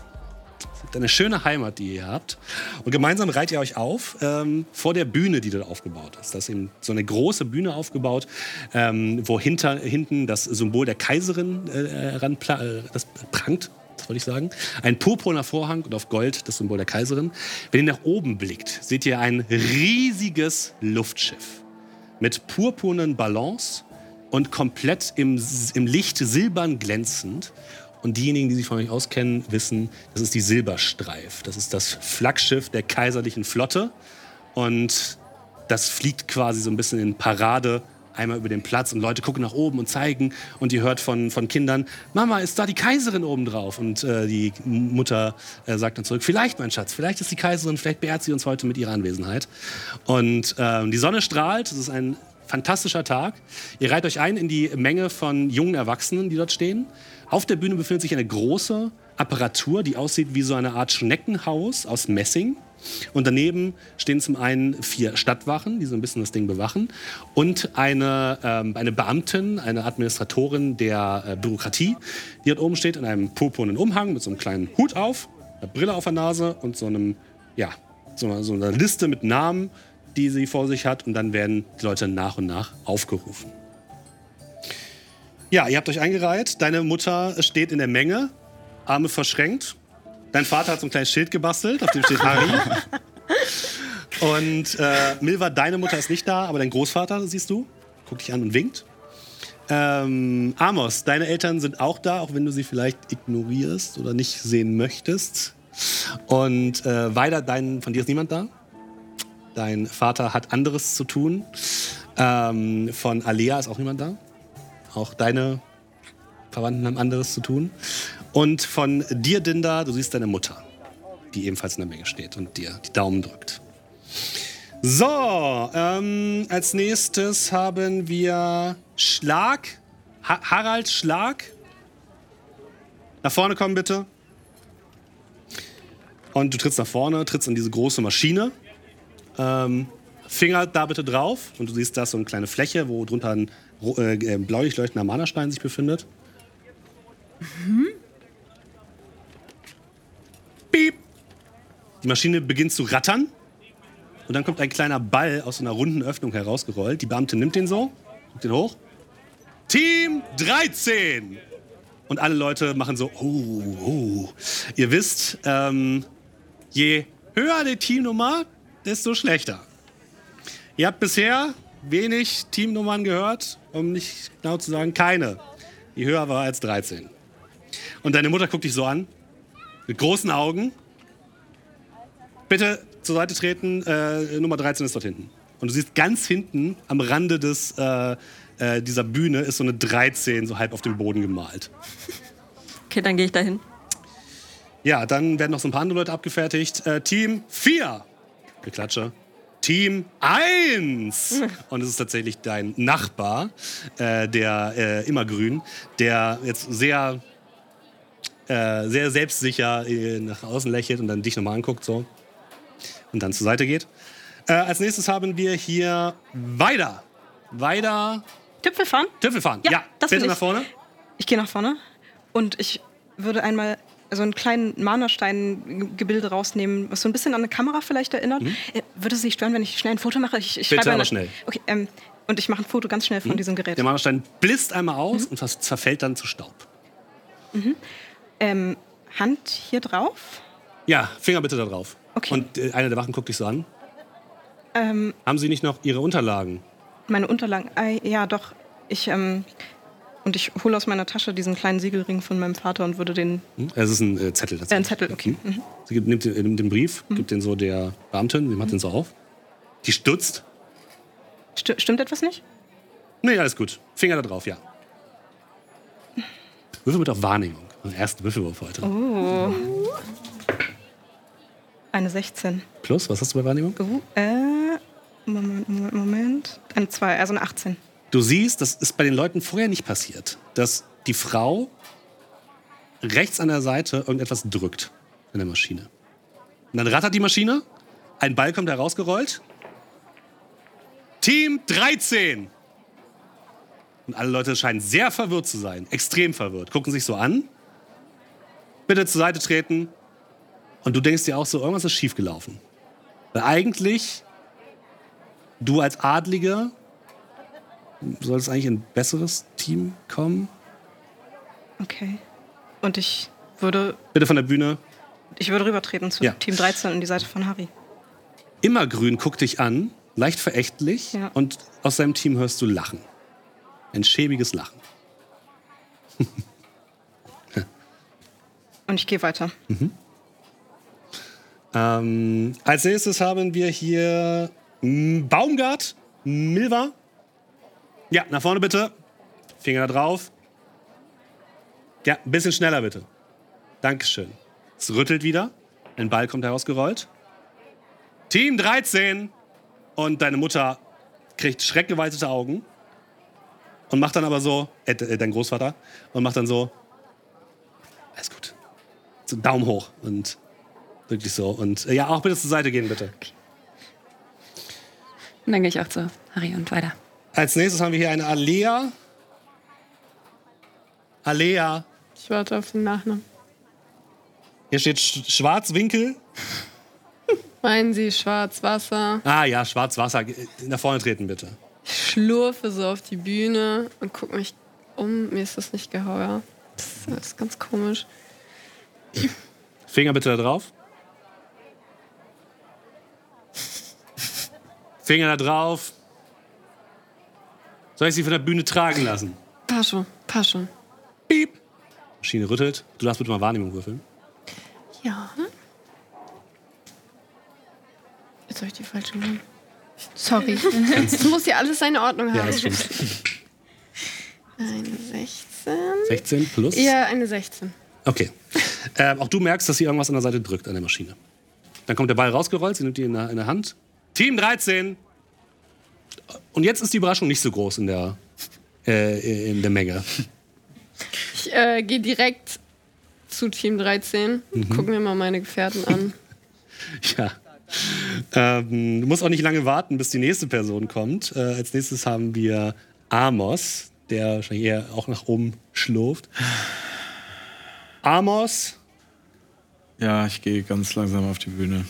Ist eine schöne Heimat, die ihr habt. Und gemeinsam reiht ihr euch auf ähm, vor der Bühne, die dort aufgebaut ist. Da ist eben so eine große Bühne aufgebaut, ähm, wo hinter, hinten das Symbol der Kaiserin äh, ran, äh, das prangt wollte ich sagen. Ein purpurner Vorhang und auf Gold das Symbol der Kaiserin. Wenn ihr nach oben blickt, seht ihr ein riesiges Luftschiff mit purpurnen Ballons und komplett im, im Licht silbern glänzend. Und diejenigen, die sich von euch auskennen, wissen, das ist die Silberstreif. Das ist das Flaggschiff der kaiserlichen Flotte. Und das fliegt quasi so ein bisschen in Parade einmal über den Platz und Leute gucken nach oben und zeigen und ihr hört von, von Kindern, Mama, ist da die Kaiserin oben drauf? Und äh, die Mutter äh, sagt dann zurück, vielleicht, mein Schatz, vielleicht ist die Kaiserin, vielleicht beehrt sie uns heute mit ihrer Anwesenheit. Und äh, die Sonne strahlt, es ist ein fantastischer Tag. Ihr reiht euch ein in die Menge von jungen Erwachsenen, die dort stehen. Auf der Bühne befindet sich eine große Apparatur, die aussieht wie so eine Art Schneckenhaus aus Messing. Und daneben stehen zum einen vier Stadtwachen, die so ein bisschen das Ding bewachen, und eine, ähm, eine Beamtin, eine Administratorin der äh, Bürokratie, die dort oben steht in einem purpurnen Umhang mit so einem kleinen Hut auf, einer Brille auf der Nase und so einem, ja, so, so einer Liste mit Namen, die sie vor sich hat. Und dann werden die Leute nach und nach aufgerufen. Ja, ihr habt euch eingereiht. Deine Mutter steht in der Menge, Arme verschränkt, Dein Vater hat so ein kleines Schild gebastelt, auf dem steht Harry. Und äh, Milva, deine Mutter ist nicht da, aber dein Großvater, siehst du, guckt dich an und winkt. Ähm, Amos, deine Eltern sind auch da, auch wenn du sie vielleicht ignorierst oder nicht sehen möchtest. Und äh, weiter, dein, von dir ist niemand da. Dein Vater hat anderes zu tun. Ähm, von Alea ist auch niemand da. Auch deine Verwandten haben anderes zu tun. Und von dir, Dinda, du siehst deine Mutter, die ebenfalls in der Menge steht und dir die Daumen drückt. So, ähm, als nächstes haben wir Schlag. Ha Harald Schlag. Nach vorne kommen, bitte. Und du trittst nach vorne, trittst in diese große Maschine. Ähm, Finger da bitte drauf. Und du siehst da so eine kleine Fläche, wo drunter ein äh, bläulich leuchtender Mana-Stein sich befindet. Mhm. Piep. Die Maschine beginnt zu rattern. Und dann kommt ein kleiner Ball aus einer runden Öffnung herausgerollt. Die Beamte nimmt den so, nimmt den hoch. Team 13! Und alle Leute machen so, oh, oh. Ihr wisst, ähm, je höher die Teamnummer, desto schlechter. Ihr habt bisher wenig Teamnummern gehört, um nicht genau zu sagen, keine, die höher war als 13. Und deine Mutter guckt dich so an mit großen Augen. Bitte zur Seite treten, äh, Nummer 13 ist dort hinten. Und du siehst ganz hinten am Rande des, äh, äh, dieser Bühne ist so eine 13 so halb auf dem Boden gemalt. Okay, dann gehe ich dahin. Ja, dann werden noch so ein paar andere Leute abgefertigt. Äh, Team 4. Geklatsche. Team 1. Und es ist tatsächlich dein Nachbar, äh, der äh, immergrün, der jetzt sehr äh, sehr selbstsicher äh, nach außen lächelt und dann dich nochmal anguckt so und dann zur Seite geht. Äh, als nächstes haben wir hier Weida. Weida Tüpfel fahren? Tüffel fahren. Ja, Ja, das bitte nach vorne. Ich gehe nach vorne und ich würde einmal so einen kleinen Mana-Stein-Gebilde rausnehmen, was so ein bisschen an eine Kamera vielleicht erinnert. Äh, würde es Sie stören, wenn ich schnell ein Foto mache? Ich, ich Mhm. Bitte, aber eine- schnell. Mhm. Okay, ähm, und ich mache ein Foto ganz schnell von diesem Gerät. Der Marderstein blisst einmal Mhm. aus und das zerfällt dann zu Staub. Ähm, Hand hier drauf. Ja, Finger bitte da drauf. Okay. Und äh, einer der Wachen guckt dich so an. Ähm, Haben Sie nicht noch Ihre Unterlagen? meine Unterlagen. Äh, ja, doch. Ich, ähm, und ich hole aus meiner Tasche diesen kleinen Siegelring von meinem Vater und würde den. Hm? Es ist ein äh, Zettel. Äh, ein Zettel, okay. Mhm. Sie gibt, nimmt, den- nimmt den Brief, gibt den so der Beamtin, die macht den so auf. Die stutzt. Sti stimmt etwas nicht? Nee, alles gut. Finger da drauf, ja. Würfel mit auf Wahrnehmung. Der erste Würfelwurf heute. Oh. Eine 16. Plus, was hast du bei Wahrnehmung? Uh, äh, Moment, Moment, Moment. Eine 2, also eine 18. Du siehst, das ist bei den Leuten vorher nicht passiert, dass die Frau rechts an der Seite irgendetwas drückt in der Maschine. Und dann rattert die Maschine, ein Ball kommt herausgerollt. Team 13! Und alle Leute scheinen sehr verwirrt zu sein, extrem verwirrt, gucken sich so an. Bitte zur Seite treten. Und du denkst dir auch so, irgendwas ist schiefgelaufen. Weil eigentlich, du als Adlige soll es eigentlich in ein besseres Team kommen? Okay. Und ich würde, Bitte von der Bühne. ich würde rübertreten zu Ja. Team 13 an die Seite von Harry. Immergrün guckt dich an, leicht verächtlich, Ja. und aus seinem Team hörst du Lachen. Ein schäbiges Lachen. Und ich gehe weiter. Ähm, als nächstes haben wir hier m, Baumgart, Milva. Ja, nach vorne bitte. Finger da drauf. Ja, ein bisschen schneller bitte. Dankeschön. Es rüttelt wieder. Ein Ball kommt herausgerollt. Team 13. Und deine Mutter kriegt schreckgeweitete Augen. Und macht dann aber so, äh, äh, dein Großvater, und macht dann so, alles gut. So Daumen hoch und Wirklich so. Und äh, ja, auch bitte zur Seite gehen, bitte. Und dann gehe ich auch zu Harry und weiter. Als nächstes haben wir hier eine Alea. Alea. Ich warte auf den Nachnamen. Hier steht Sch Schwarzwinkel. Meinen Sie Schwarzwasser? Ah ja, Schwarzwasser. Nach vorne treten, bitte. Ich schlurfe so auf die Bühne und gucke mich um. Mir ist das nicht geheuer. Das ist ganz komisch. Finger bitte da drauf. Finger da drauf. Soll ich sie von der Bühne tragen lassen? Passt schon, passt schon. Piep. Maschine rüttelt. Du darfst bitte mal Wahrnehmung würfeln. Ja. Jetzt habe ich die falsche genommen. Sorry. Es muss ja alles seine Ordnung haben. Ja, das stimmt. Eine 16. 16 plus. Ja, eine 16. Okay. Ähm, auch du merkst, dass sie irgendwas an der Seite drückt an der Maschine. Dann kommt der Ball rausgerollt, sie nimmt ihn in der, in der Hand. Team 13. Und jetzt ist die Überraschung nicht so groß in der, äh, in der Menge. Ich äh, gehe direkt zu Team 13. Guck mir mal meine Gefährten an. Ja. Ähm, du musst auch nicht lange warten, bis die nächste Person kommt. Äh, als nächstes haben wir Amos, der wahrscheinlich eher auch nach oben schlurft. Amos, Ja, ich gehe ganz langsam auf die Bühne.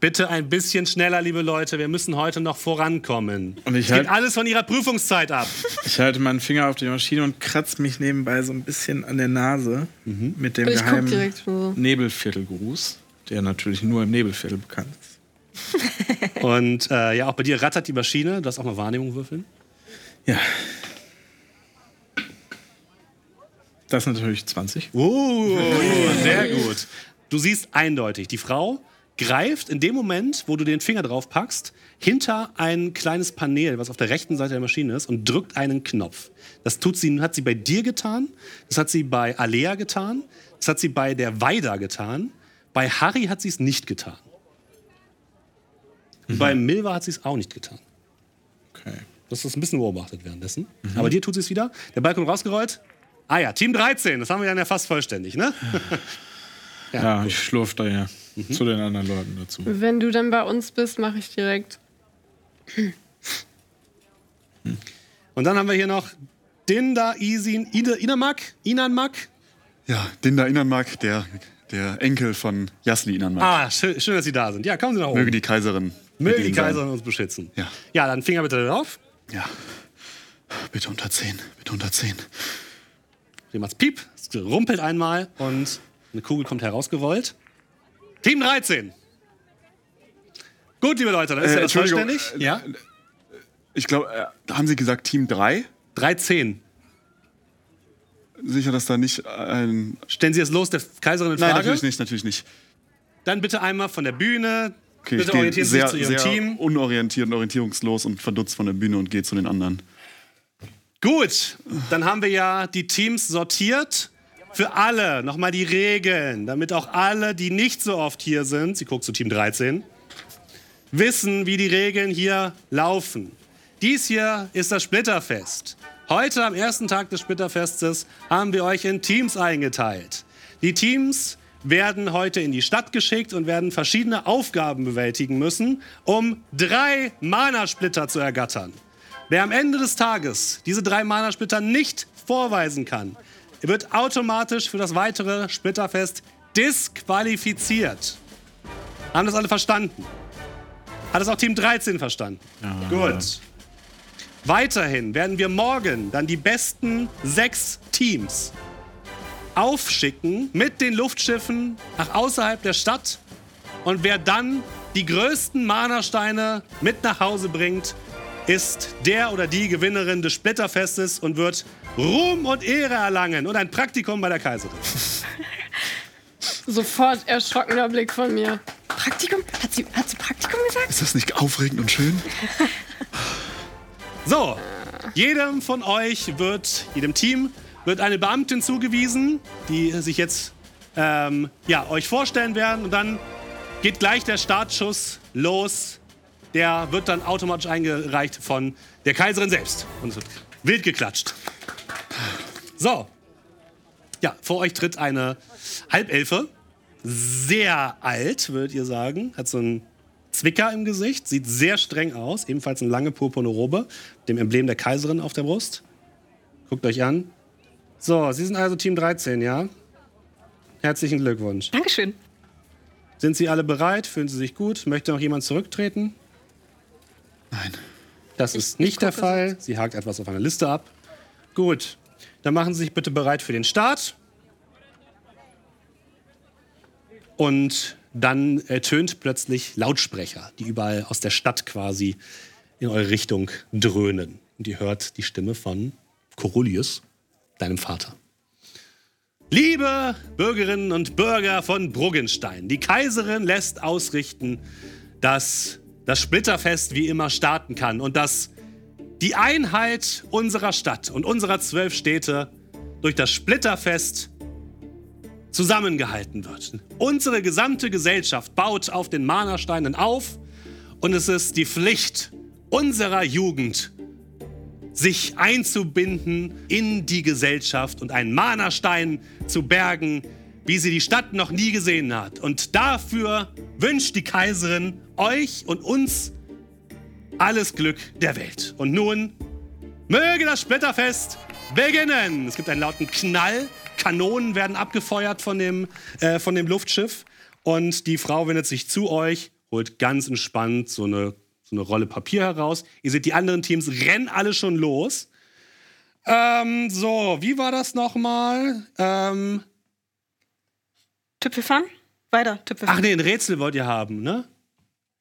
bitte ein bisschen schneller, liebe Leute. Wir müssen heute noch vorankommen. Und ich es hängt halt- alles von ihrer Prüfungszeit ab. Ich halte meinen Finger auf die Maschine und kratze mich nebenbei so ein bisschen an der Nase mit dem ich geheimen. Nebelviertelgruß, der natürlich nur im Nebelviertel bekannt ist. Und äh, ja, auch bei dir rattert die Maschine. Du hast auch mal Wahrnehmung würfeln. Ja. Das ist natürlich 20. Uh, sehr gut. Du siehst eindeutig, die Frau greift in dem Moment, wo du den Finger drauf packst, hinter ein kleines Panel, was auf der rechten Seite der Maschine ist, und drückt einen Knopf. Das tut sie, hat sie bei dir getan, das hat sie bei Alea getan, das hat sie bei der Weida getan, bei Harry hat sie es nicht getan. Und Bei Milva hat sie es auch nicht getan. Okay. Das ist ein bisschen beobachtet währenddessen. Aber dir tut sie es wieder. Der Ball kommt rausgerollt. Ah ja, Team 13, das haben wir dann ja fast vollständig, ne? Ja, ich schlurf da ja zu den anderen Leuten dazu. Wenn du dann bei uns bist, mache ich direkt. Und dann haben wir hier noch Dinda Isin Ide- Inamak, Inanmak. Ja, Dinda Inanmak, der, der Enkel von Jasli Inanmak. Ah, schön, schön, dass Sie da sind. Ja, kommen Sie nach oben. Möge die Kaiserin. Möge die Ihnen sein. Kaiserin uns beschützen. Ja. Ja, dann Finger bitte drauf. Ja. Bitte unter 10, bitte unter 10. Hier macht's Piep, es rumpelt einmal und eine Kugel kommt herausgerollt. Team 13. Gut, liebe Leute, dann ist Äh, er jetzt Entschuldigung, vollständig. äh, ja? Ich glaube, äh, haben Sie gesagt Team 3? 13. Sicher, dass da nicht ein. Stellen Sie es los, der Kaiserin in Nein, Frage. natürlich nicht, natürlich nicht. Dann bitte einmal von der Bühne. Okay, bitte orientieren Sie sehr, sich zu Ihrem sehr Team. unorientiert und orientierungslos und verdutzt von der Bühne und gehe zu den anderen. Gut, dann haben wir ja die Teams sortiert. Für alle nochmal die Regeln, damit auch alle, die nicht so oft hier sind, sie guckt zu Team 13, wissen, wie die Regeln hier laufen. Dies hier ist das Splitterfest. Heute am ersten Tag des Splitterfestes haben wir euch in Teams eingeteilt. Die Teams werden heute in die Stadt geschickt und werden verschiedene Aufgaben bewältigen müssen, um drei Mana-Splitter zu ergattern. Wer am Ende des Tages diese drei Mana-Splitter nicht vorweisen kann, wird automatisch für das weitere Splitterfest disqualifiziert. Haben das alle verstanden? Hat es auch Team 13 verstanden? Gut. Weiterhin werden wir morgen dann die besten sechs Teams aufschicken mit den Luftschiffen nach außerhalb der Stadt. Und wer dann die größten Mana-Steine mit nach Hause bringt, ist der oder die Gewinnerin des Splitterfestes und wird Ruhm und Ehre erlangen und ein Praktikum bei der Kaiserin. Sofort erschrockener Blick von mir. Praktikum? Hat sie, hat sie Praktikum gesagt? Ist das nicht aufregend und schön? So, jedem von euch wird, jedem Team wird eine Beamtin zugewiesen, die sich jetzt ähm, ja, euch vorstellen werden und dann geht gleich der Startschuss los. Der wird dann automatisch eingereicht von der Kaiserin selbst. Und es wird wild geklatscht. So. Ja, vor euch tritt eine Halbelfe. Sehr alt, würdet ihr sagen. Hat so einen Zwicker im Gesicht, sieht sehr streng aus. Ebenfalls eine lange purpurne Robe, dem Emblem der Kaiserin auf der Brust. Guckt euch an. So, Sie sind also Team 13, ja? Herzlichen Glückwunsch. Dankeschön. Sind Sie alle bereit? Fühlen Sie sich gut? Möchte noch jemand zurücktreten? Nein. Das ist nicht der Fall. Sie hakt etwas auf einer Liste ab. Gut. Dann machen Sie sich bitte bereit für den Start. Und dann ertönt plötzlich Lautsprecher, die überall aus der Stadt quasi in eure Richtung dröhnen. Und ihr hört die Stimme von Corulius, deinem Vater. Liebe Bürgerinnen und Bürger von Bruggenstein, die Kaiserin lässt ausrichten, dass das Splitterfest wie immer starten kann und dass die Einheit unserer Stadt und unserer zwölf Städte durch das Splitterfest zusammengehalten wird. Unsere gesamte Gesellschaft baut auf den Mana-Steinen auf und es ist die Pflicht unserer Jugend, sich einzubinden in die Gesellschaft und einen Mana-Stein zu bergen, wie sie die Stadt noch nie gesehen hat. Und dafür wünscht die Kaiserin euch und uns alles Glück der Welt. Und nun möge das Splitterfest beginnen. Es gibt einen lauten Knall. Kanonen werden abgefeuert von dem, äh, von dem Luftschiff. Und die Frau wendet sich zu euch, holt ganz entspannt so eine, so eine Rolle Papier heraus. Ihr seht, die anderen Teams rennen alle schon los. Ähm, so, wie war das nochmal? Ähm, Tüpfelfahren? Weiter, Tüpfelfahren. ach nee, ein Rätsel wollt ihr haben, ne?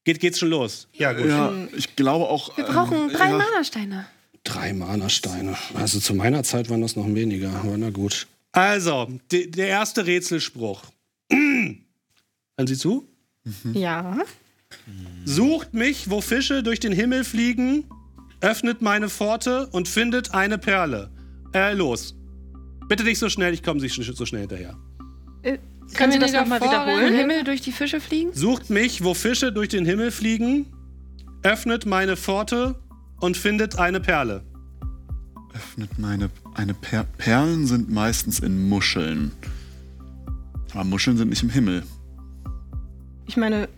Geht, geht's schon los? Ja, gut. Ja, ich glaube auch. Wir brauchen ähm, drei ja. Mana-Steine. Drei Mana-Steine. Also zu meiner Zeit waren das noch weniger, aber na gut. Also, de, der erste Rätselspruch. Hören Sie zu? Ja. Sucht mich, wo Fische durch den Himmel fliegen, öffnet meine Pforte und findet eine Perle. Äh, los. Bitte nicht so schnell, ich komme nicht so schnell hinterher. Äh, können Sie das nicht nochmal wiederholen? Himmel durch die Fische fliegen? Sucht mich, wo Fische durch den Himmel fliegen, öffnet meine Pforte und findet eine Perle. Öffnet meine. Eine per Perlen sind meistens in Muscheln. Aber Muscheln sind nicht im Himmel. Ich meine,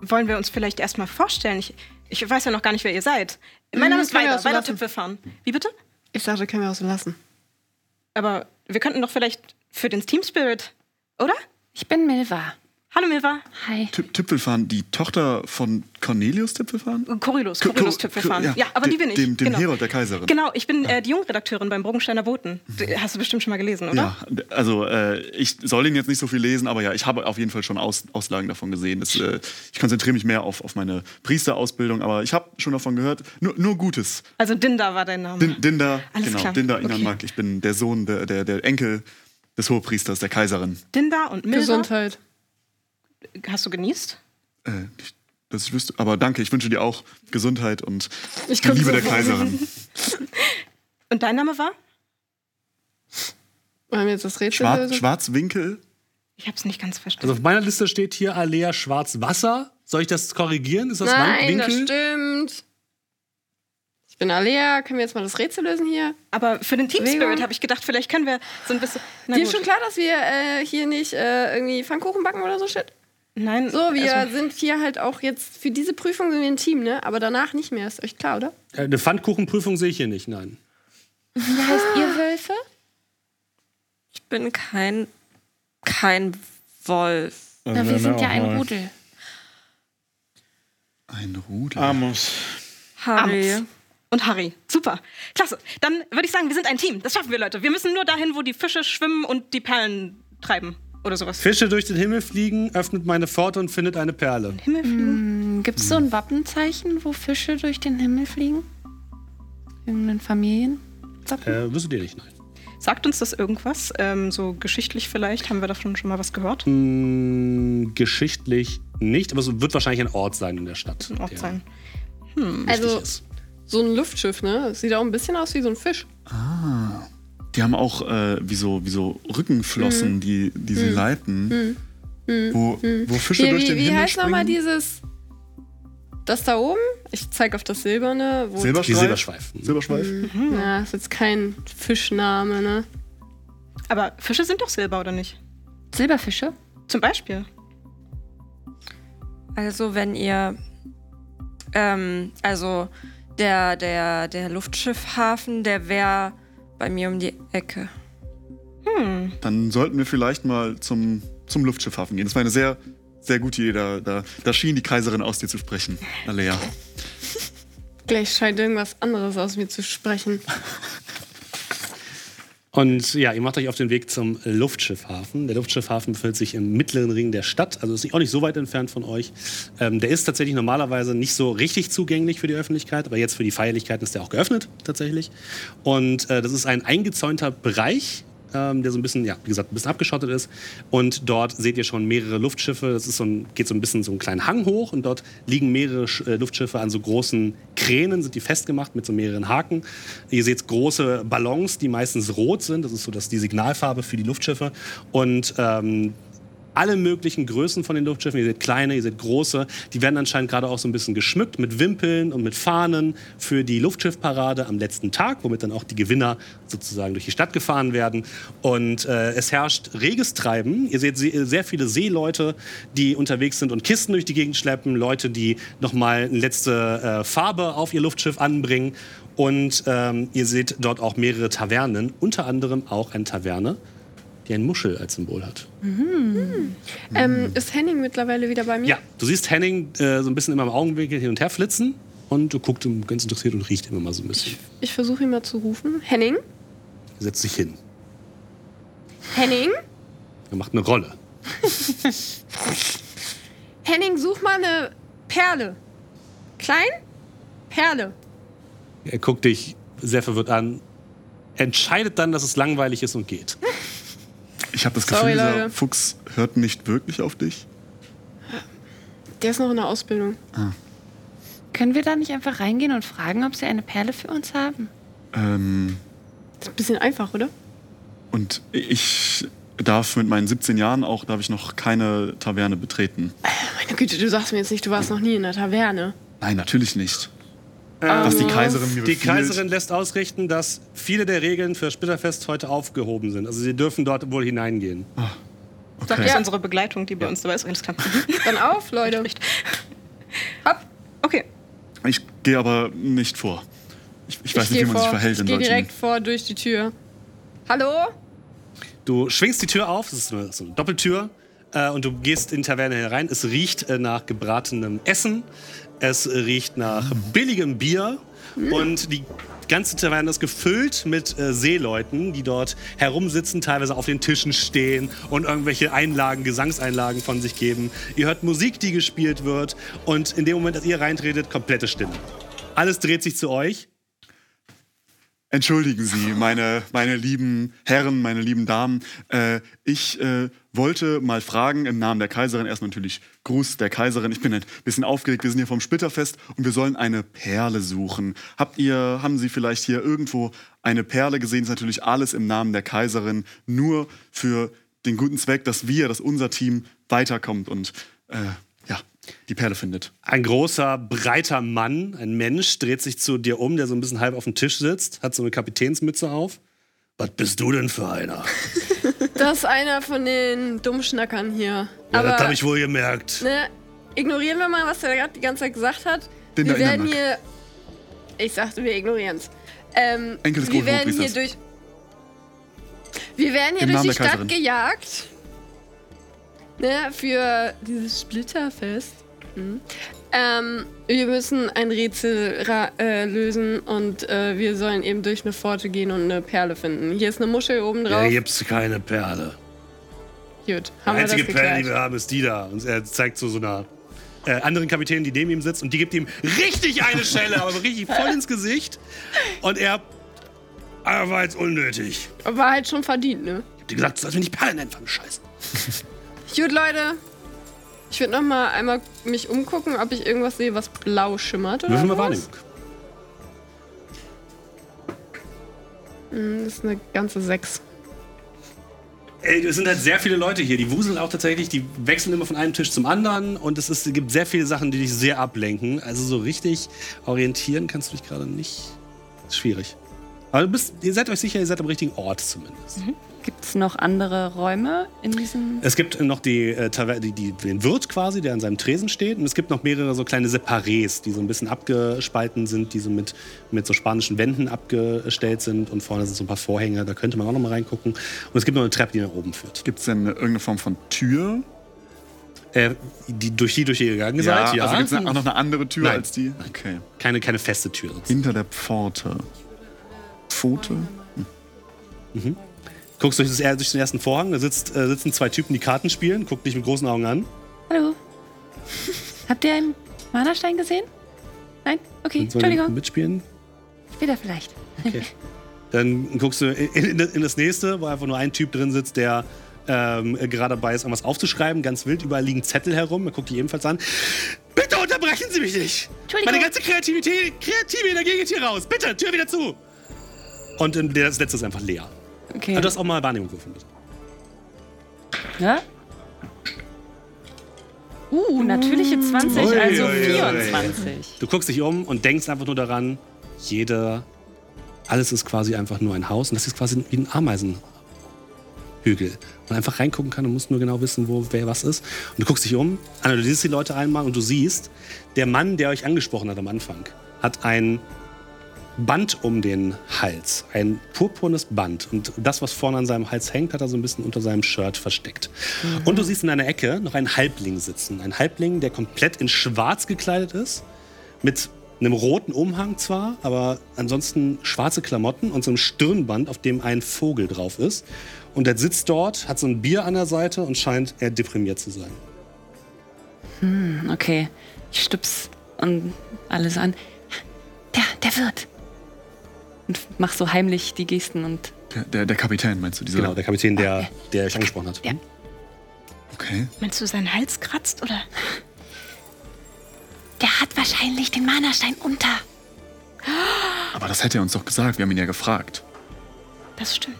wollen wir uns vielleicht erstmal vorstellen? Ich, Ich weiß ja noch gar nicht, wer ihr seid. Mein Name ist Weiler, Weiler. Tüpfelfahren. Wie bitte? Ich dachte, können wir auch so lassen. Aber wir könnten doch vielleicht für den Team Spirit, oder? Ich bin Milva. Hallo Milva. Hi. Tüp- Tüpfelfahren, die Tochter von Cornelius Tüpfelfahren? Corylus, Ko- Corylus Ko- Tüpfelfahren. ja, Ja, aber die bin ich. Dem, dem genau. Herold der Kaiserin. Genau, ich bin äh, die Jungredakteurin beim Bruggensteiner Boten. D- Hast du bestimmt schon mal gelesen, oder? Ja, also äh, ich soll ihn jetzt nicht so viel lesen, aber ja, ich habe auf jeden Fall schon Aus, Auslagen davon gesehen. Das, äh, ich konzentriere mich mehr auf, auf meine Priesterausbildung, aber ich habe schon davon gehört. Nur, nur Gutes. Also Dinda war dein Name. Din, Dinda, Alles genau, klar. Dinda Okay. Inanmak. Ich bin der Sohn, der, der, der Enkel des Hohepriesters, der Kaiserin. Dinda und Milva. Gesundheit. Hast du genießt? Äh, ich, das ich wüsste, aber danke, ich wünsche dir auch Gesundheit und Ich die Liebe so der Kaiserin. Und dein Name war? Wollen wir jetzt das Rätsel Schwar lösen? Schwarzwinkel? Ich habe es nicht ganz verstanden. Also auf meiner Liste steht hier Alea Schwarzwasser. Soll ich das korrigieren? Ist das Nein, das Winkel? stimmt. Ich bin Alea. Können wir jetzt mal das Rätsel lösen hier? aber für den Team. Spirit habe ich gedacht, vielleicht können wir so ein bisschen. Na Dir ist schon klar, dass wir äh, hier nicht äh, irgendwie Pfannkuchen backen oder so shit? Nein, So, wir also, sind hier halt auch jetzt für diese Prüfung sind wir ein Team, ne? Aber danach nicht mehr, ist euch klar, oder? Äh, Eine Pfannkuchenprüfung sehe ich hier nicht, nein. Wie heißt ihr Wölfe? Ich bin kein, kein Wolf. Na, wir sind ja ein Rudel. Ein Rudel. Amos. Harry. Und Harry. Super. Klasse. Dann würde ich sagen, wir sind ein Team. Das schaffen wir, Leute. Wir müssen nur dahin, wo die Fische schwimmen und die Perlen treiben. Oder sowas. Fische durch den Himmel fliegen, öffnet meine Pforte und findet eine Perle. Himmel fliegen. Gibt es so ein Wappenzeichen, wo Fische durch den Himmel fliegen? Irgendein Familien? Äh, wüsstet ihr nicht, nein. Sagt uns das irgendwas? Ähm, so geschichtlich vielleicht? Haben wir davon schon mal was gehört? Hm, geschichtlich nicht, aber es wird wahrscheinlich ein Ort sein in der Stadt. Ein Ort sein. wichtig Also, ist. So ein Luftschiff, ne? Sieht auch ein bisschen aus wie so ein Fisch. Die haben auch äh, wie, so, wie so Rückenflossen, die, die sie leiten. Wo, wo Fische Hier, durch wie den wie Himmel heißt springen. nochmal dieses. Das da oben? Ich zeig auf das Silberne. Wo Die Silberschweif? Silberschweif. Silberschweif? Ja, ist jetzt kein Fischname, ne? Aber Fische sind doch Silber, oder nicht? Silberfische? Zum Beispiel. Also, wenn ihr. Ähm, also, der, der, der Luftschiffhafen, der wäre bei mir um die Ecke. Dann sollten wir vielleicht mal zum, zum Luftschiffhafen gehen. Das war eine sehr, sehr gute Idee. Da, da, da schien die Kaiserin aus dir zu sprechen, Alea. Gleich scheint irgendwas anderes aus mir zu sprechen. Und ja, ihr macht euch auf den Weg zum Luftschiffhafen. Der Luftschiffhafen befindet sich im mittleren Ring der Stadt, also ist auch nicht so weit entfernt von euch. Ähm, der ist tatsächlich normalerweise nicht so richtig zugänglich für die Öffentlichkeit, aber jetzt für die Feierlichkeiten ist der auch geöffnet tatsächlich. Und äh, das ist ein eingezäunter Bereich, ähm, der so ein bisschen, ja, wie gesagt, ein bisschen abgeschottet ist. Und dort seht ihr schon mehrere Luftschiffe. Das ist so ein, geht so ein bisschen so einen kleinen Hang hoch und dort liegen mehrere Sch- äh, Luftschiffe an so großen Kränen, sind die festgemacht mit so mehreren Haken. Ihr seht große Ballons, die meistens rot sind. Das ist so das, die Signalfarbe für die Luftschiffe. Und ähm, alle möglichen Größen von den Luftschiffen. Ihr seht kleine, ihr seht große. Die werden anscheinend gerade auch so ein bisschen geschmückt mit Wimpeln und mit Fahnen für die Luftschiffparade am letzten Tag, womit dann auch die Gewinner sozusagen durch die Stadt gefahren werden. Und äh, es herrscht reges Treiben. Ihr seht se- sehr viele Seeleute, die unterwegs sind und Kisten durch die Gegend schleppen. Leute, die nochmal eine letzte äh, Farbe auf ihr Luftschiff anbringen. Und ähm, ihr seht dort auch mehrere Tavernen, unter anderem auch eine Taverne, die ein Muschel als Symbol hat. Ähm, ist Henning mittlerweile wieder bei mir? Ja, du siehst Henning äh, so ein bisschen immer im Augenwinkel hin und her flitzen und du guckst ihm ganz interessiert und riecht immer mal so ein bisschen. Ich versuche ihn mal zu rufen. Henning? Er setzt sich hin. Henning? Er macht eine Rolle. Henning, such mal eine Perle. Klein? Perle. Er guckt dich sehr verwirrt an, entscheidet dann, dass es langweilig ist und geht. Ich habe das Sorry, Gefühl, dieser Leute. Fuchs hört nicht wirklich auf dich. Der ist noch in der Ausbildung. Können wir da nicht einfach reingehen und fragen, ob sie eine Perle für uns haben? Ähm, Ist ein bisschen einfach, oder? und ich darf mit meinen 17 Jahren auch, darf ich noch keine Taverne betreten. Meine Güte, du sagst mir jetzt nicht, du warst noch nie in der Taverne. Nein, natürlich nicht. Was die Kaiserin mir Die. Kaiserin lässt ausrichten, dass viele der Regeln für Splitterfest heute aufgehoben sind. Also sie dürfen dort wohl hineingehen. Sagt Okay. das unsere Begleitung, die bei uns dabei ist. Alles klar. Dann auf, Leute. Hopp. Okay. Ich gehe aber nicht vor. Ich, ich weiß ich nicht, wie gehe man sich vor. verhält Ich in gehe solchen... direkt vor durch die Tür. Hallo? Du schwingst die Tür auf, das ist so eine Doppeltür, äh, und du gehst in die Taverne herein. Es riecht äh, nach gebratenem Essen, es riecht nach billigem Bier und die ganze Taverne ist gefüllt mit äh, Seeleuten, die dort herumsitzen, teilweise auf den Tischen stehen und irgendwelche Einlagen, Gesangseinlagen von sich geben. Ihr hört Musik, die gespielt wird und in dem Moment, als ihr reintretet, komplette Stille. Alles dreht sich zu euch. Entschuldigen Sie, meine, meine lieben Herren, meine lieben Damen. Äh, ich äh, wollte mal fragen, im Namen der Kaiserin, erstmal natürlich Gruß der Kaiserin. Ich bin ein bisschen aufgeregt, wir sind hier vom Splitterfest und wir sollen eine Perle suchen. Habt ihr, haben Sie vielleicht hier irgendwo eine Perle gesehen? Das ist natürlich alles im Namen der Kaiserin, nur für den guten Zweck, dass wir, dass unser Team weiterkommt und äh, die Perle findet. Ein großer, breiter Mann, ein Mensch, dreht sich zu dir um, der so ein bisschen halb auf dem Tisch sitzt, hat so eine Kapitänsmütze auf. Was bist du denn für einer? Das ist einer von den Dummschnackern hier. Ja, Aber das habe ich wohl gemerkt. ne, ignorieren wir mal, was er gerade die ganze Zeit gesagt hat. Den wir der werden hier. Ich sagte, wir ignorieren es. Ähm, Enkel des wir werden hier durch. Wir werden hier Im durch Namen die der Stadt gejagt. Ne, für dieses Splitterfest. Mhm. Ähm, wir müssen ein Rätsel äh, lösen und äh, wir sollen eben durch eine Pforte gehen und eine Perle finden. Hier ist eine Muschel oben drauf. Ja, gibt's keine Perle. Gut, Die haben wir das einzige Perle, die wir haben, ist die da. Und er zeigt zu so einer äh, anderen Kapitän, die neben ihm sitzt, und die gibt ihm richtig eine Schelle, aber so richtig voll ins Gesicht. Und er. War jetzt unnötig. War halt schon verdient, ne? Ich hab dir gesagt, du sollst mir nicht Perle nennen, Scheiße. Gut, Leute. Ich würde noch mal einmal mich umgucken, ob ich irgendwas sehe, was blau schimmert oder Würfel mal? Wahrnehmung. Hm, Das ist eine ganze sechs. Ey, es sind halt sehr viele Leute hier. Die wuseln auch tatsächlich, die wechseln immer von einem Tisch zum anderen. Und es, ist, es gibt sehr viele Sachen, die dich sehr ablenken. Also so richtig orientieren kannst du dich gerade nicht. Ist schwierig. Aber du bist, ihr seid euch sicher, ihr seid am richtigen Ort zumindest. Gibt es noch andere Räume in diesem? Es gibt noch die, äh, die, die, den Wirt quasi, der an seinem Tresen steht. Und es gibt noch mehrere so kleine Separés, die so ein bisschen abgespalten sind, die so mit, mit so spanischen Wänden abgestellt sind. Und vorne sind so ein paar Vorhänge, da könnte man auch noch mal reingucken. Und es gibt noch eine Treppe, die nach oben führt. Gibt es denn irgendeine Form von Tür? Äh, die, durch die durch ihr gegangen seid, ja. Also gibt es auch noch eine andere Tür Nein. als die? Okay. keine, keine feste Tür. Hinter der Pforte. Pfote? Guckst durch, das, durch den ersten Vorhang, da sitzt, äh, sitzen zwei Typen, die Karten spielen, guck dich mit großen Augen an. Hallo. Habt ihr einen Mana-Stein gesehen? Nein? Okay, Und sollen die Entschuldigung. mitspielen. Später vielleicht. Okay. Dann guckst du in, in, in das nächste, wo einfach nur ein Typ drin sitzt, der ähm, gerade dabei ist, irgendwas aufzuschreiben. Ganz wild, überall liegen Zettel herum. Er guckt die ebenfalls an. Bitte unterbrechen Sie mich nicht! Entschuldigung. Meine ganze Kreativität, kreative Energie geht hier raus. Bitte, Tür wieder zu! Und ähm, das letzte ist einfach leer. Okay. Also du hast auch mal Wahrnehmung würfeln, bitte. Ja? Uh, natürliche 20, Ui, also ui, ui. 24. Du guckst dich um und denkst einfach nur daran, jeder, alles ist quasi einfach nur ein Haus und das ist quasi wie ein Ameisenhügel. Man einfach reingucken kann und muss nur genau wissen, wo wer was ist. Und du guckst dich um, analysierst die Leute einmal und du siehst, der Mann, der euch angesprochen hat am Anfang, hat ein Band um den Hals, ein purpurnes Band. Und das, was vorne an seinem Hals hängt, hat er so ein bisschen unter seinem Shirt versteckt. Und du siehst in einer Ecke noch einen Halbling sitzen. Ein Halbling, der komplett in schwarz gekleidet ist, mit einem roten Umhang zwar, aber ansonsten schwarze Klamotten und so einem Stirnband, auf dem ein Vogel drauf ist. Und er sitzt dort, hat so ein Bier an der Seite und scheint eher deprimiert zu sein. Okay, ich stups und alles an. Der, der wird. Und mach so heimlich die Gesten und. Der, der, der Kapitän, meinst du? Dieser? Genau, der Kapitän, der, der euch angesprochen hat. Ja. Okay. Meinst du, sein Hals kratzt oder? Der hat wahrscheinlich den Mana-Stein unter. Aber das hätte er uns doch gesagt. Wir haben ihn ja gefragt. Das stimmt.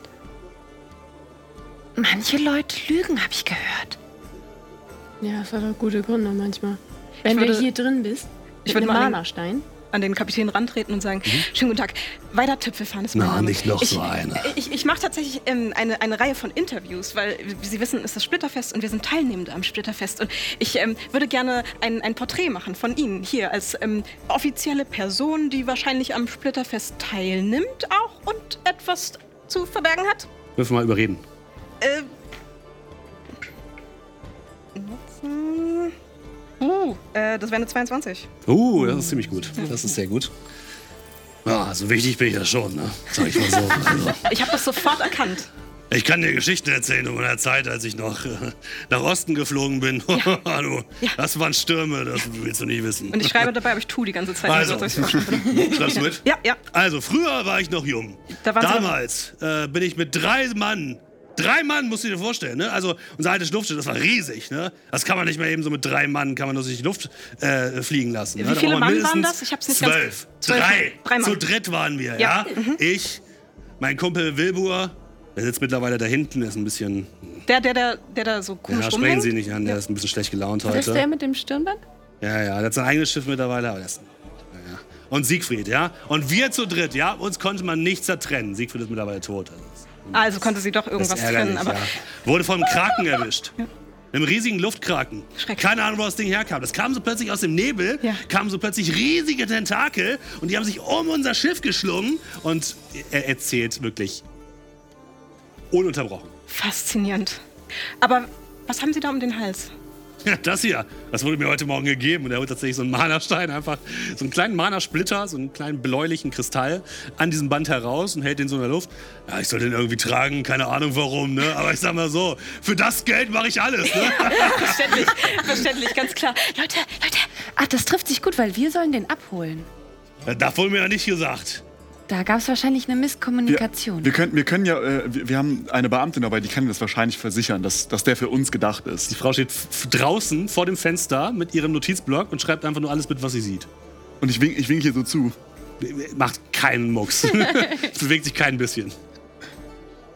Manche Leute lügen, habe ich gehört. Ja, das hat auch gute Gründe manchmal. Wenn würde- du hier drin bist, ich mit würde einem Mana-Stein, an den Kapitän rantreten und sagen, schönen guten Tag, Weider Tüpfelfahren ist mein Na, Name. nicht noch ich, so einer. Ich, ich mache tatsächlich ähm, eine, eine Reihe von Interviews, weil, wie Sie wissen, ist das Splitterfest und wir sind Teilnehmende am Splitterfest. Und ich ähm, würde gerne ein, ein Porträt machen von Ihnen hier als ähm, offizielle Person, die wahrscheinlich am Splitterfest teilnimmt auch und etwas zu verbergen hat. Dürfen wir mal überreden. Äh, Uh, äh, das wäre eine 22. Uh, das ist ziemlich gut. Das ist sehr gut. Ja, so wichtig bin ich ja schon, ne? Sag ich mal so. Also, Ich habe das sofort erkannt. ich kann dir Geschichten erzählen um meiner Zeit, als ich noch äh, nach Osten geflogen bin. Hallo, Ja. das waren Stürme, das willst du nicht wissen. Und ich schreibe dabei, aber ich tue die ganze Zeit. Also. nur so, dass ich's verstehe. Schreibst du mit? ja, ja. Also, früher war ich noch jung. Da Damals äh, bin ich mit drei Mann. Drei Mann musst du dir vorstellen, ne? Also unser altes Luftschiff, das war riesig, ne? Das kann man nicht mehr eben so mit drei Mann, kann man nur durch die Luft äh, fliegen lassen. Wie ne? Viele Mann waren das? Ich hab's nicht ganz- zwölf. Zwölf. Drei. Drei Mann. Zu dritt waren wir, Ja. ja? Ich, mein Kumpel Wilbur, der sitzt mittlerweile da hinten, der ist ein bisschen. Der, der, der, der da so komisch Ja, sprechen. Sie nicht an, der ist ein bisschen schlecht gelaunt Das ist der heute. mit dem Stirnband? Ja, ja, der hat sein eigenes Schiff mittlerweile, aber der ist. Ja, ja. Und Siegfried, ja? Und wir zu dritt, ja? Uns konnte man nicht zertrennen. Siegfried ist mittlerweile tot. Also, Also konnte sie doch irgendwas trennen. Aber ja. Wurde vom Kraken erwischt. Einem riesigen Luftkraken. Keine Ahnung, wo das Ding herkam. Das kam so plötzlich aus dem Nebel, Ja. kamen so plötzlich riesige Tentakel und die haben sich um unser Schiff geschlungen und er erzählt wirklich ununterbrochen. faszinierend. Aber was haben Sie da um den Hals? Ja, das hier, das wurde mir heute Morgen gegeben und er holt tatsächlich so einen Mana-Stein, einfach so einen kleinen Mana-Splitter, so einen kleinen bläulichen Kristall an diesem Band heraus und hält den so in der Luft. Ja, ich soll den irgendwie tragen, keine Ahnung warum, ne? Aber ich sag mal so, für das Geld mache ich alles, ne? Verständlich, verständlich, ganz klar. Leute, Leute, Ach, das trifft sich gut, weil wir sollen den abholen. Das wurde mir ja nicht gesagt. Da gab es wahrscheinlich eine Misskommunikation. Wir können, wir können ja, äh, wir, wir haben eine Beamtin dabei, die kann das wahrscheinlich versichern, dass, dass der für uns gedacht Die ist. Frau steht draußen vor dem Fenster mit ihrem Notizblock und schreibt einfach nur alles mit, was sie sieht. Und ich wink, ich wink hier so zu. Macht keinen Mucks. Es bewegt sich kein bisschen.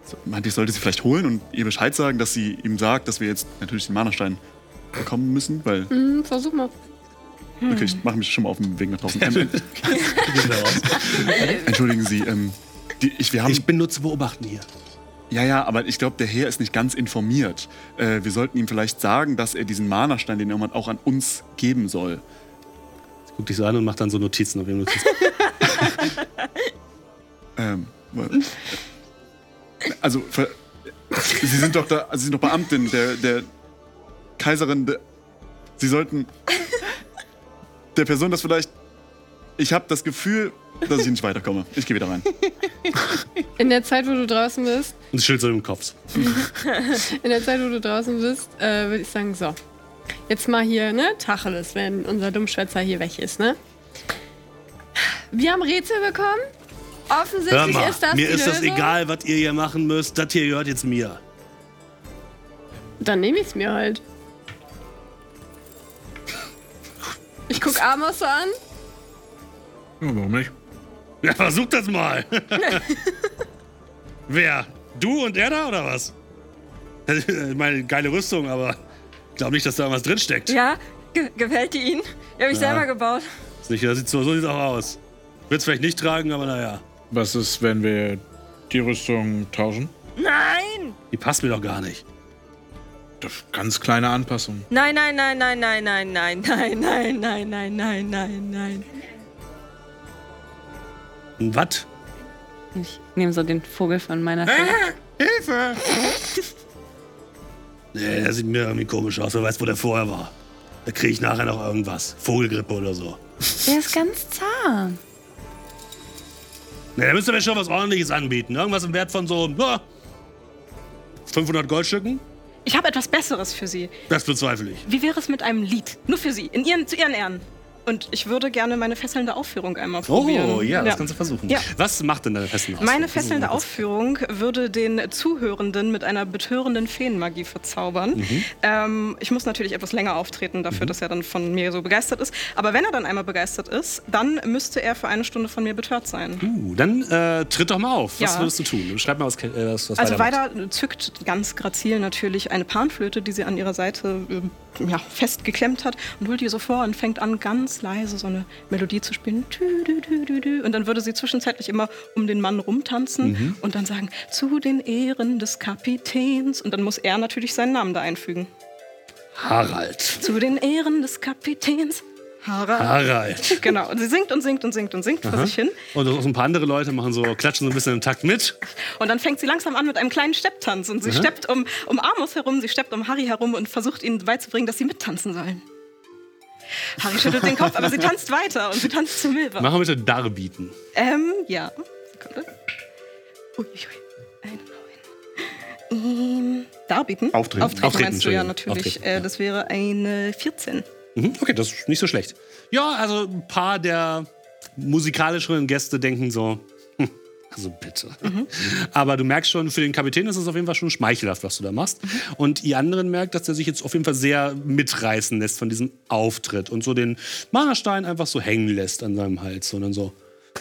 So, meinte, ich sollte sie vielleicht holen und ihr Bescheid sagen, dass sie ihm sagt, dass wir jetzt natürlich den Mana-Stein bekommen müssen, weil. Hm, versuch mal. Okay, ich mache mich schon mal auf den Weg nach draußen. Ähm, Entschuldigen Sie, ähm, die, ich, wir haben. Ich bin nur zu beobachten hier. Ja, ja, aber ich glaube, der Herr ist nicht ganz informiert. Äh, wir sollten ihm vielleicht sagen, dass er diesen Mana-Stein, den hat, auch an uns geben soll. Guckt dich so an und macht dann so Notizen auf ihrem Notizblock. Ähm, also, ver- Sie sind doch da, also Sie sind doch Beamtin der, der Kaiserin. Der, Sie sollten der Person das vielleicht. Ich habe das Gefühl, dass ich nicht weiterkomme. Ich gehe wieder rein. In der Zeit, wo du draußen bist, Und das Schild so im Kopf. in der Zeit, wo du draußen bist, äh, würde ich sagen, so. Jetzt mal hier, ne, Tacheles, wenn unser Dummschwätzer hier weg ist, ne? Wir haben Rätsel bekommen. Hör Offensichtlich mal, ist das mir die ist das Lösung. egal, was ihr hier machen müsst. Das hier gehört jetzt mir. Dann nehme ich es mir halt. Ich guck Amos so an. Ja, warum nicht? Ja, versuch das mal. Wer? Du und er da oder was? Ich meine, geile Rüstung, aber ich glaube nicht, dass da was drinsteckt. Ja, ge gefällt die Ihnen? Die habe ich Ja. selber gebaut. Das sieht so, so sieht's auch aus. Wird's vielleicht nicht tragen, aber naja. Was ist, wenn wir die Rüstung tauschen? Nein! Die passt mir doch gar nicht. Das ist ganz kleine Anpassung. Nein, nein, nein, nein, nein, nein, nein, nein, nein, nein, nein, nein, nein, nein. Ein Was? Ich nehme so den Vogel von meiner Schulter. Hilfe! Nee, der sieht mir irgendwie komisch aus. Wer weiß, wo der vorher war. Da kriege ich nachher noch irgendwas. Vogelgrippe oder so. Der ist ganz zahm. Nee, da müsst ihr mir schon was ordentliches anbieten. Irgendwas im Wert von so ja, 500 Goldstücken? Ich habe etwas Besseres für Sie. Das bezweifle ich. Wie wäre es mit einem Lied? Nur für Sie, in Ihren, zu Ihren Ehren. Und ich würde gerne meine fesselnde Aufführung einmal probieren. Oh, ja, das kannst du versuchen. Ja. Was macht denn deine festen aus? Meine fesselnde Aufführung würde den Zuhörenden mit einer betörenden Feenmagie verzaubern. Mhm. Ähm, ich muss natürlich etwas länger auftreten, dafür, dass er dann von mir so begeistert ist. Aber wenn er dann einmal begeistert ist, dann müsste er für eine Stunde von mir betört sein. Uh, dann äh, tritt doch mal auf. Was Ja. würdest du tun? Beschreib mal, was, äh, was, was Also weiter zückt ganz grazil natürlich eine Panflöte, die sie an ihrer Seite äh, ja, festgeklemmt hat und holt die so vor und fängt an, ganz ganz leise so eine Melodie zu spielen. Und dann würde sie zwischenzeitlich immer um den Mann rumtanzen und dann sagen, zu den Ehren des Kapitäns. Und dann muss er natürlich seinen Namen da einfügen. Harald. Zu den Ehren des Kapitäns Harald. Harald. Genau, und sie singt und singt und singt und singt vor sich hin. Und auch ein paar andere Leute machen so, klatschen so ein bisschen im Takt mit. Und dann fängt sie langsam an mit einem kleinen Stepptanz. Und sie steppt um, um Amos herum, sie steppt um Harry herum und versucht ihnen beizubringen, dass sie mittanzen sollen. Harry schüttelt den Kopf, aber sie tanzt weiter und sie tanzt zu Milva. Machen wir bitte Darbieten. Ähm, ja. Sekunde. Uiuiui. Eine Neun. Ähm, Darbieten? Auftreten. Auftreten, Auftreten, meinst du ja natürlich. Auftreten, ja. Äh, das wäre eine 14. Mhm, okay, das ist nicht so schlecht. Ja, also ein paar der musikalischeren Gäste denken so, also bitte. Aber du merkst schon, für den Kapitän ist es auf jeden Fall schon schmeichelhaft, was du da machst. Und ihr anderen merkt, dass er sich jetzt auf jeden Fall sehr mitreißen lässt von diesem Auftritt und so den Mana-Stein einfach so hängen lässt an seinem Hals. Und dann so,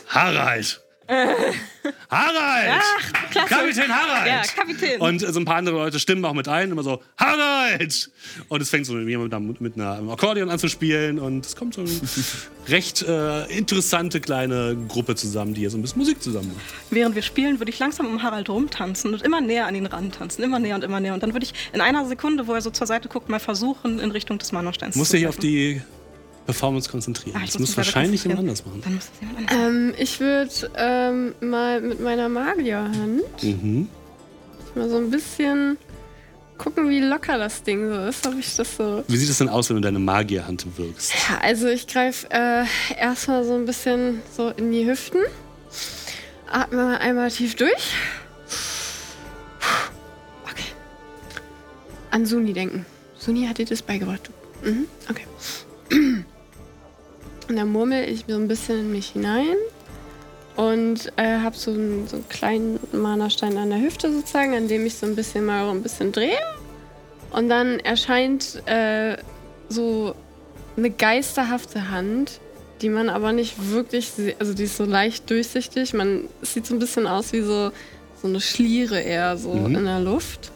Harald! Harald! klasse. Kapitän Harald! Ja, Kapitän. Und so ein paar andere Leute stimmen auch mit ein, immer so, Harald! Und es fängt so jemand mit einer einem Akkordeon an zu spielen und es kommt so eine recht äh, interessante kleine Gruppe zusammen, die hier so ein bisschen Musik zusammen macht. Während wir spielen, würde ich langsam um Harald rumtanzen und immer näher an ihn rantanzen. Immer näher und immer näher. Und dann würde ich in einer Sekunde, wo er so zur Seite guckt, mal versuchen, in Richtung des Mana-Steins Du musst zu dich auf die Performance konzentrieren. Ah, ich das muss wahrscheinlich jemand anders machen. Dann muss das jemand anders Ähm, ich würde ähm, mal mit meiner Magierhand Mhm. mal so ein bisschen gucken, wie locker das Ding so ist. Ob ich das so. Wie sieht es denn aus, wenn du deine Magierhand wirkst? Ja, also ich greife äh, erstmal so ein bisschen so in die Hüften. Atme mal einmal tief durch. Okay. An Suni denken. Suni hat dir das beigebracht. Mhm, okay. Und dann murmel ich so ein bisschen in mich hinein und äh, habe so, einen, so einen kleinen Mana-Stein an der Hüfte sozusagen, an dem ich so ein bisschen mal ein bisschen drehe. Und dann erscheint äh, so eine geisterhafte Hand, die man aber nicht wirklich, also die ist so leicht durchsichtig. Man es sieht so ein bisschen aus wie so, so eine Schliere eher so Mhm. in der Luft.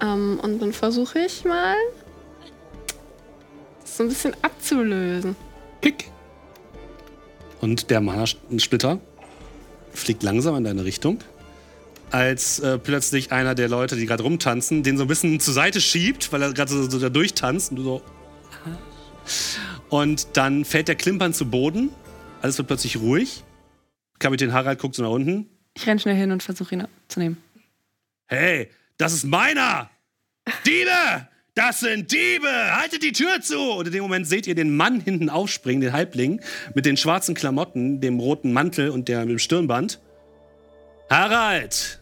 Ähm, und dann versuche ich mal, das so ein bisschen abzulösen. Kick. Und der Mana-Splitter fliegt langsam in deine Richtung, als äh, plötzlich einer der Leute, die gerade rumtanzen, den so ein bisschen zur Seite schiebt, weil er gerade so, so da durchtanzt und du so. Und dann fällt der Klimpern zu Boden. Alles wird plötzlich ruhig. Kapitän Harald guckt so nach unten. Ich renn schnell hin und versuche ihn zu nehmen. Hey, das ist meiner! Diebe! Das sind Diebe! Haltet die Tür zu! Und in dem Moment seht ihr den Mann hinten aufspringen, den Halbling, mit den schwarzen Klamotten, dem roten Mantel und der, mit dem Stirnband. Harald!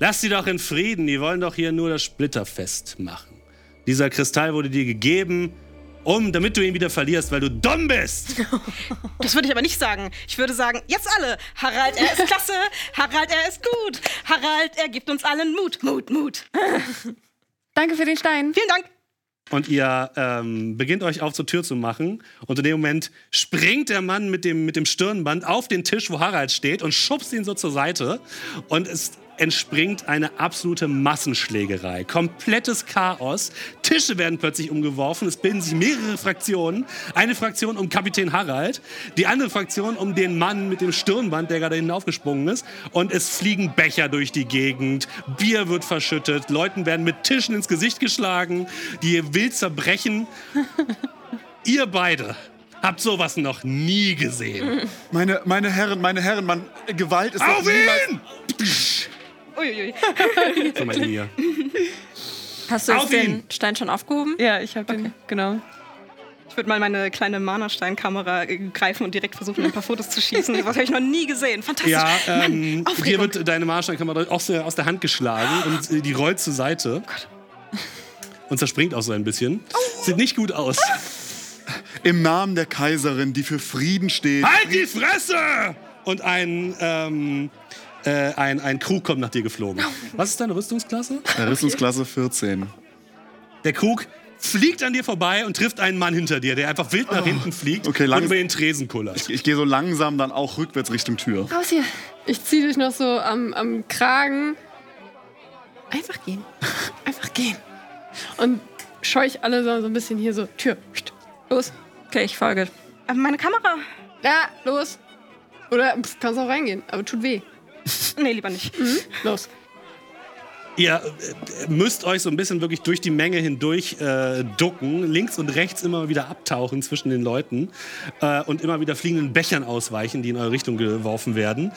Lass sie doch in Frieden, die wollen doch hier nur das Splitterfest machen. Dieser Kristall wurde dir gegeben, um, damit du ihn wieder verlierst, weil du dumm bist! Das würde ich aber nicht sagen. Ich würde sagen, jetzt alle. Harald, er ist klasse. Harald, er ist gut. Harald, er gibt uns allen Mut. Mut, Mut. Danke für den Stein. Vielen Dank. Und ihr ähm, beginnt euch auf zur Tür zu machen. Und in dem Moment springt der Mann mit dem, mit dem Stirnband auf den Tisch, wo Harald steht, und schubst ihn so zur Seite. Und es entspringt eine absolute Massenschlägerei. Komplettes Chaos. Tische werden plötzlich umgeworfen. Es bilden sich mehrere Fraktionen. Eine Fraktion um Kapitän Harald, die andere Fraktion um den Mann mit dem Stirnband, der gerade hinaufgesprungen ist. Und es fliegen Becher durch die Gegend. Bier wird verschüttet. Leuten werden mit Tischen ins Gesicht geschlagen, die wild zerbrechen. Ihr beide habt sowas noch nie gesehen. Meine, meine Herren, meine Herren, man, Gewalt ist Auf doch niemals- ihn! Uiuiui. So mal hier. Hast du Auf jetzt ihn! den Stein schon aufgehoben? Ja, ich habe den, genau. Ich würde mal meine kleine Mana-Stein-Kamera äh, greifen und direkt versuchen, ein paar Fotos zu schießen. Das habe ich noch nie gesehen. Fantastisch. Ja, Mann, ähm, dir Aufregung. wird deine Marschallkamera aus der, aus der Hand geschlagen und äh, die rollt zur Seite. Und zerspringt auch so ein bisschen. Sieht nicht gut aus. Im Namen der Kaiserin, die für Frieden steht. Halt die Fresse! Und ein, ähm, äh, ein, ein Krug kommt nach dir geflogen. Was ist deine Rüstungsklasse? Rüstungsklasse 14. Der Krug fliegt an dir vorbei und trifft einen Mann hinter dir, der einfach wild nach hinten fliegt Okay, und lang- über den Tresen kullert. Ich gehe so langsam dann auch rückwärts Richtung Tür. Raus hier. Ich ziehe dich noch so am, am Kragen. Einfach gehen. Einfach gehen. Und scheuch alle so, so ein bisschen hier so, Tür. Los. Okay, ich folge. Äh, meine Kamera. Ja, los. Oder pff, kannst auch reingehen, aber tut weh. Nee, lieber nicht. Los. Ihr äh, müsst euch so ein bisschen wirklich durch die Menge hindurch äh, ducken, links und rechts immer wieder abtauchen zwischen den Leuten äh, und immer wieder fliegenden Bechern ausweichen, die in eure Richtung geworfen werden.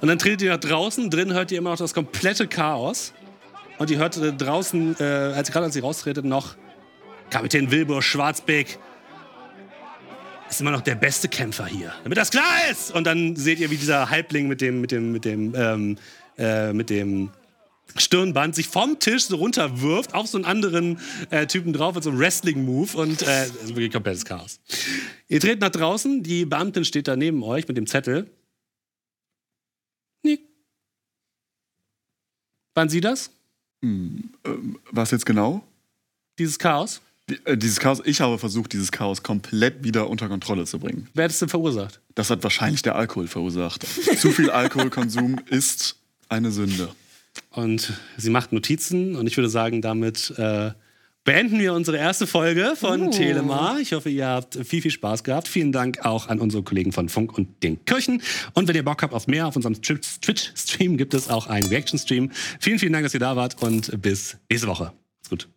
Und dann tretet ihr nach draußen, drin hört ihr immer noch das komplette Chaos. Und ihr hört äh, draußen, äh, als gerade als ihr raustretet, noch Kapitän Wilbur Schwarzbeck ist immer noch der beste Kämpfer hier. Damit das klar ist! Und dann seht ihr, wie dieser Halbling mit dem, mit dem, mit dem, ähm, äh, mit dem Stirnband sich vom Tisch so runterwirft auf so einen anderen äh, Typen drauf mit so einem Wrestling-Move und äh, das ist wirklich komplettes Chaos. Ihr tretet nach draußen, die Beamtin steht da neben euch mit dem Zettel. Nick. Waren Sie das? Was jetzt genau? Dieses Chaos? Äh, Dieses Chaos, ich habe versucht, dieses Chaos komplett wieder unter Kontrolle zu bringen. Wer hat es denn verursacht? Das hat wahrscheinlich der Alkohol verursacht. Zu viel Alkoholkonsum ist eine Sünde. Und sie macht Notizen und ich würde sagen, damit äh, beenden wir unsere erste Folge von Telemar. Ich hoffe, ihr habt viel, viel Spaß gehabt. Vielen Dank auch an unsere Kollegen von Funk und den Kirchen. Und wenn ihr Bock habt auf mehr, auf unserem Twitch- Twitch-Stream gibt es auch einen Reaction-Stream. Vielen, vielen Dank, dass ihr da wart und bis nächste Woche. Macht's gut.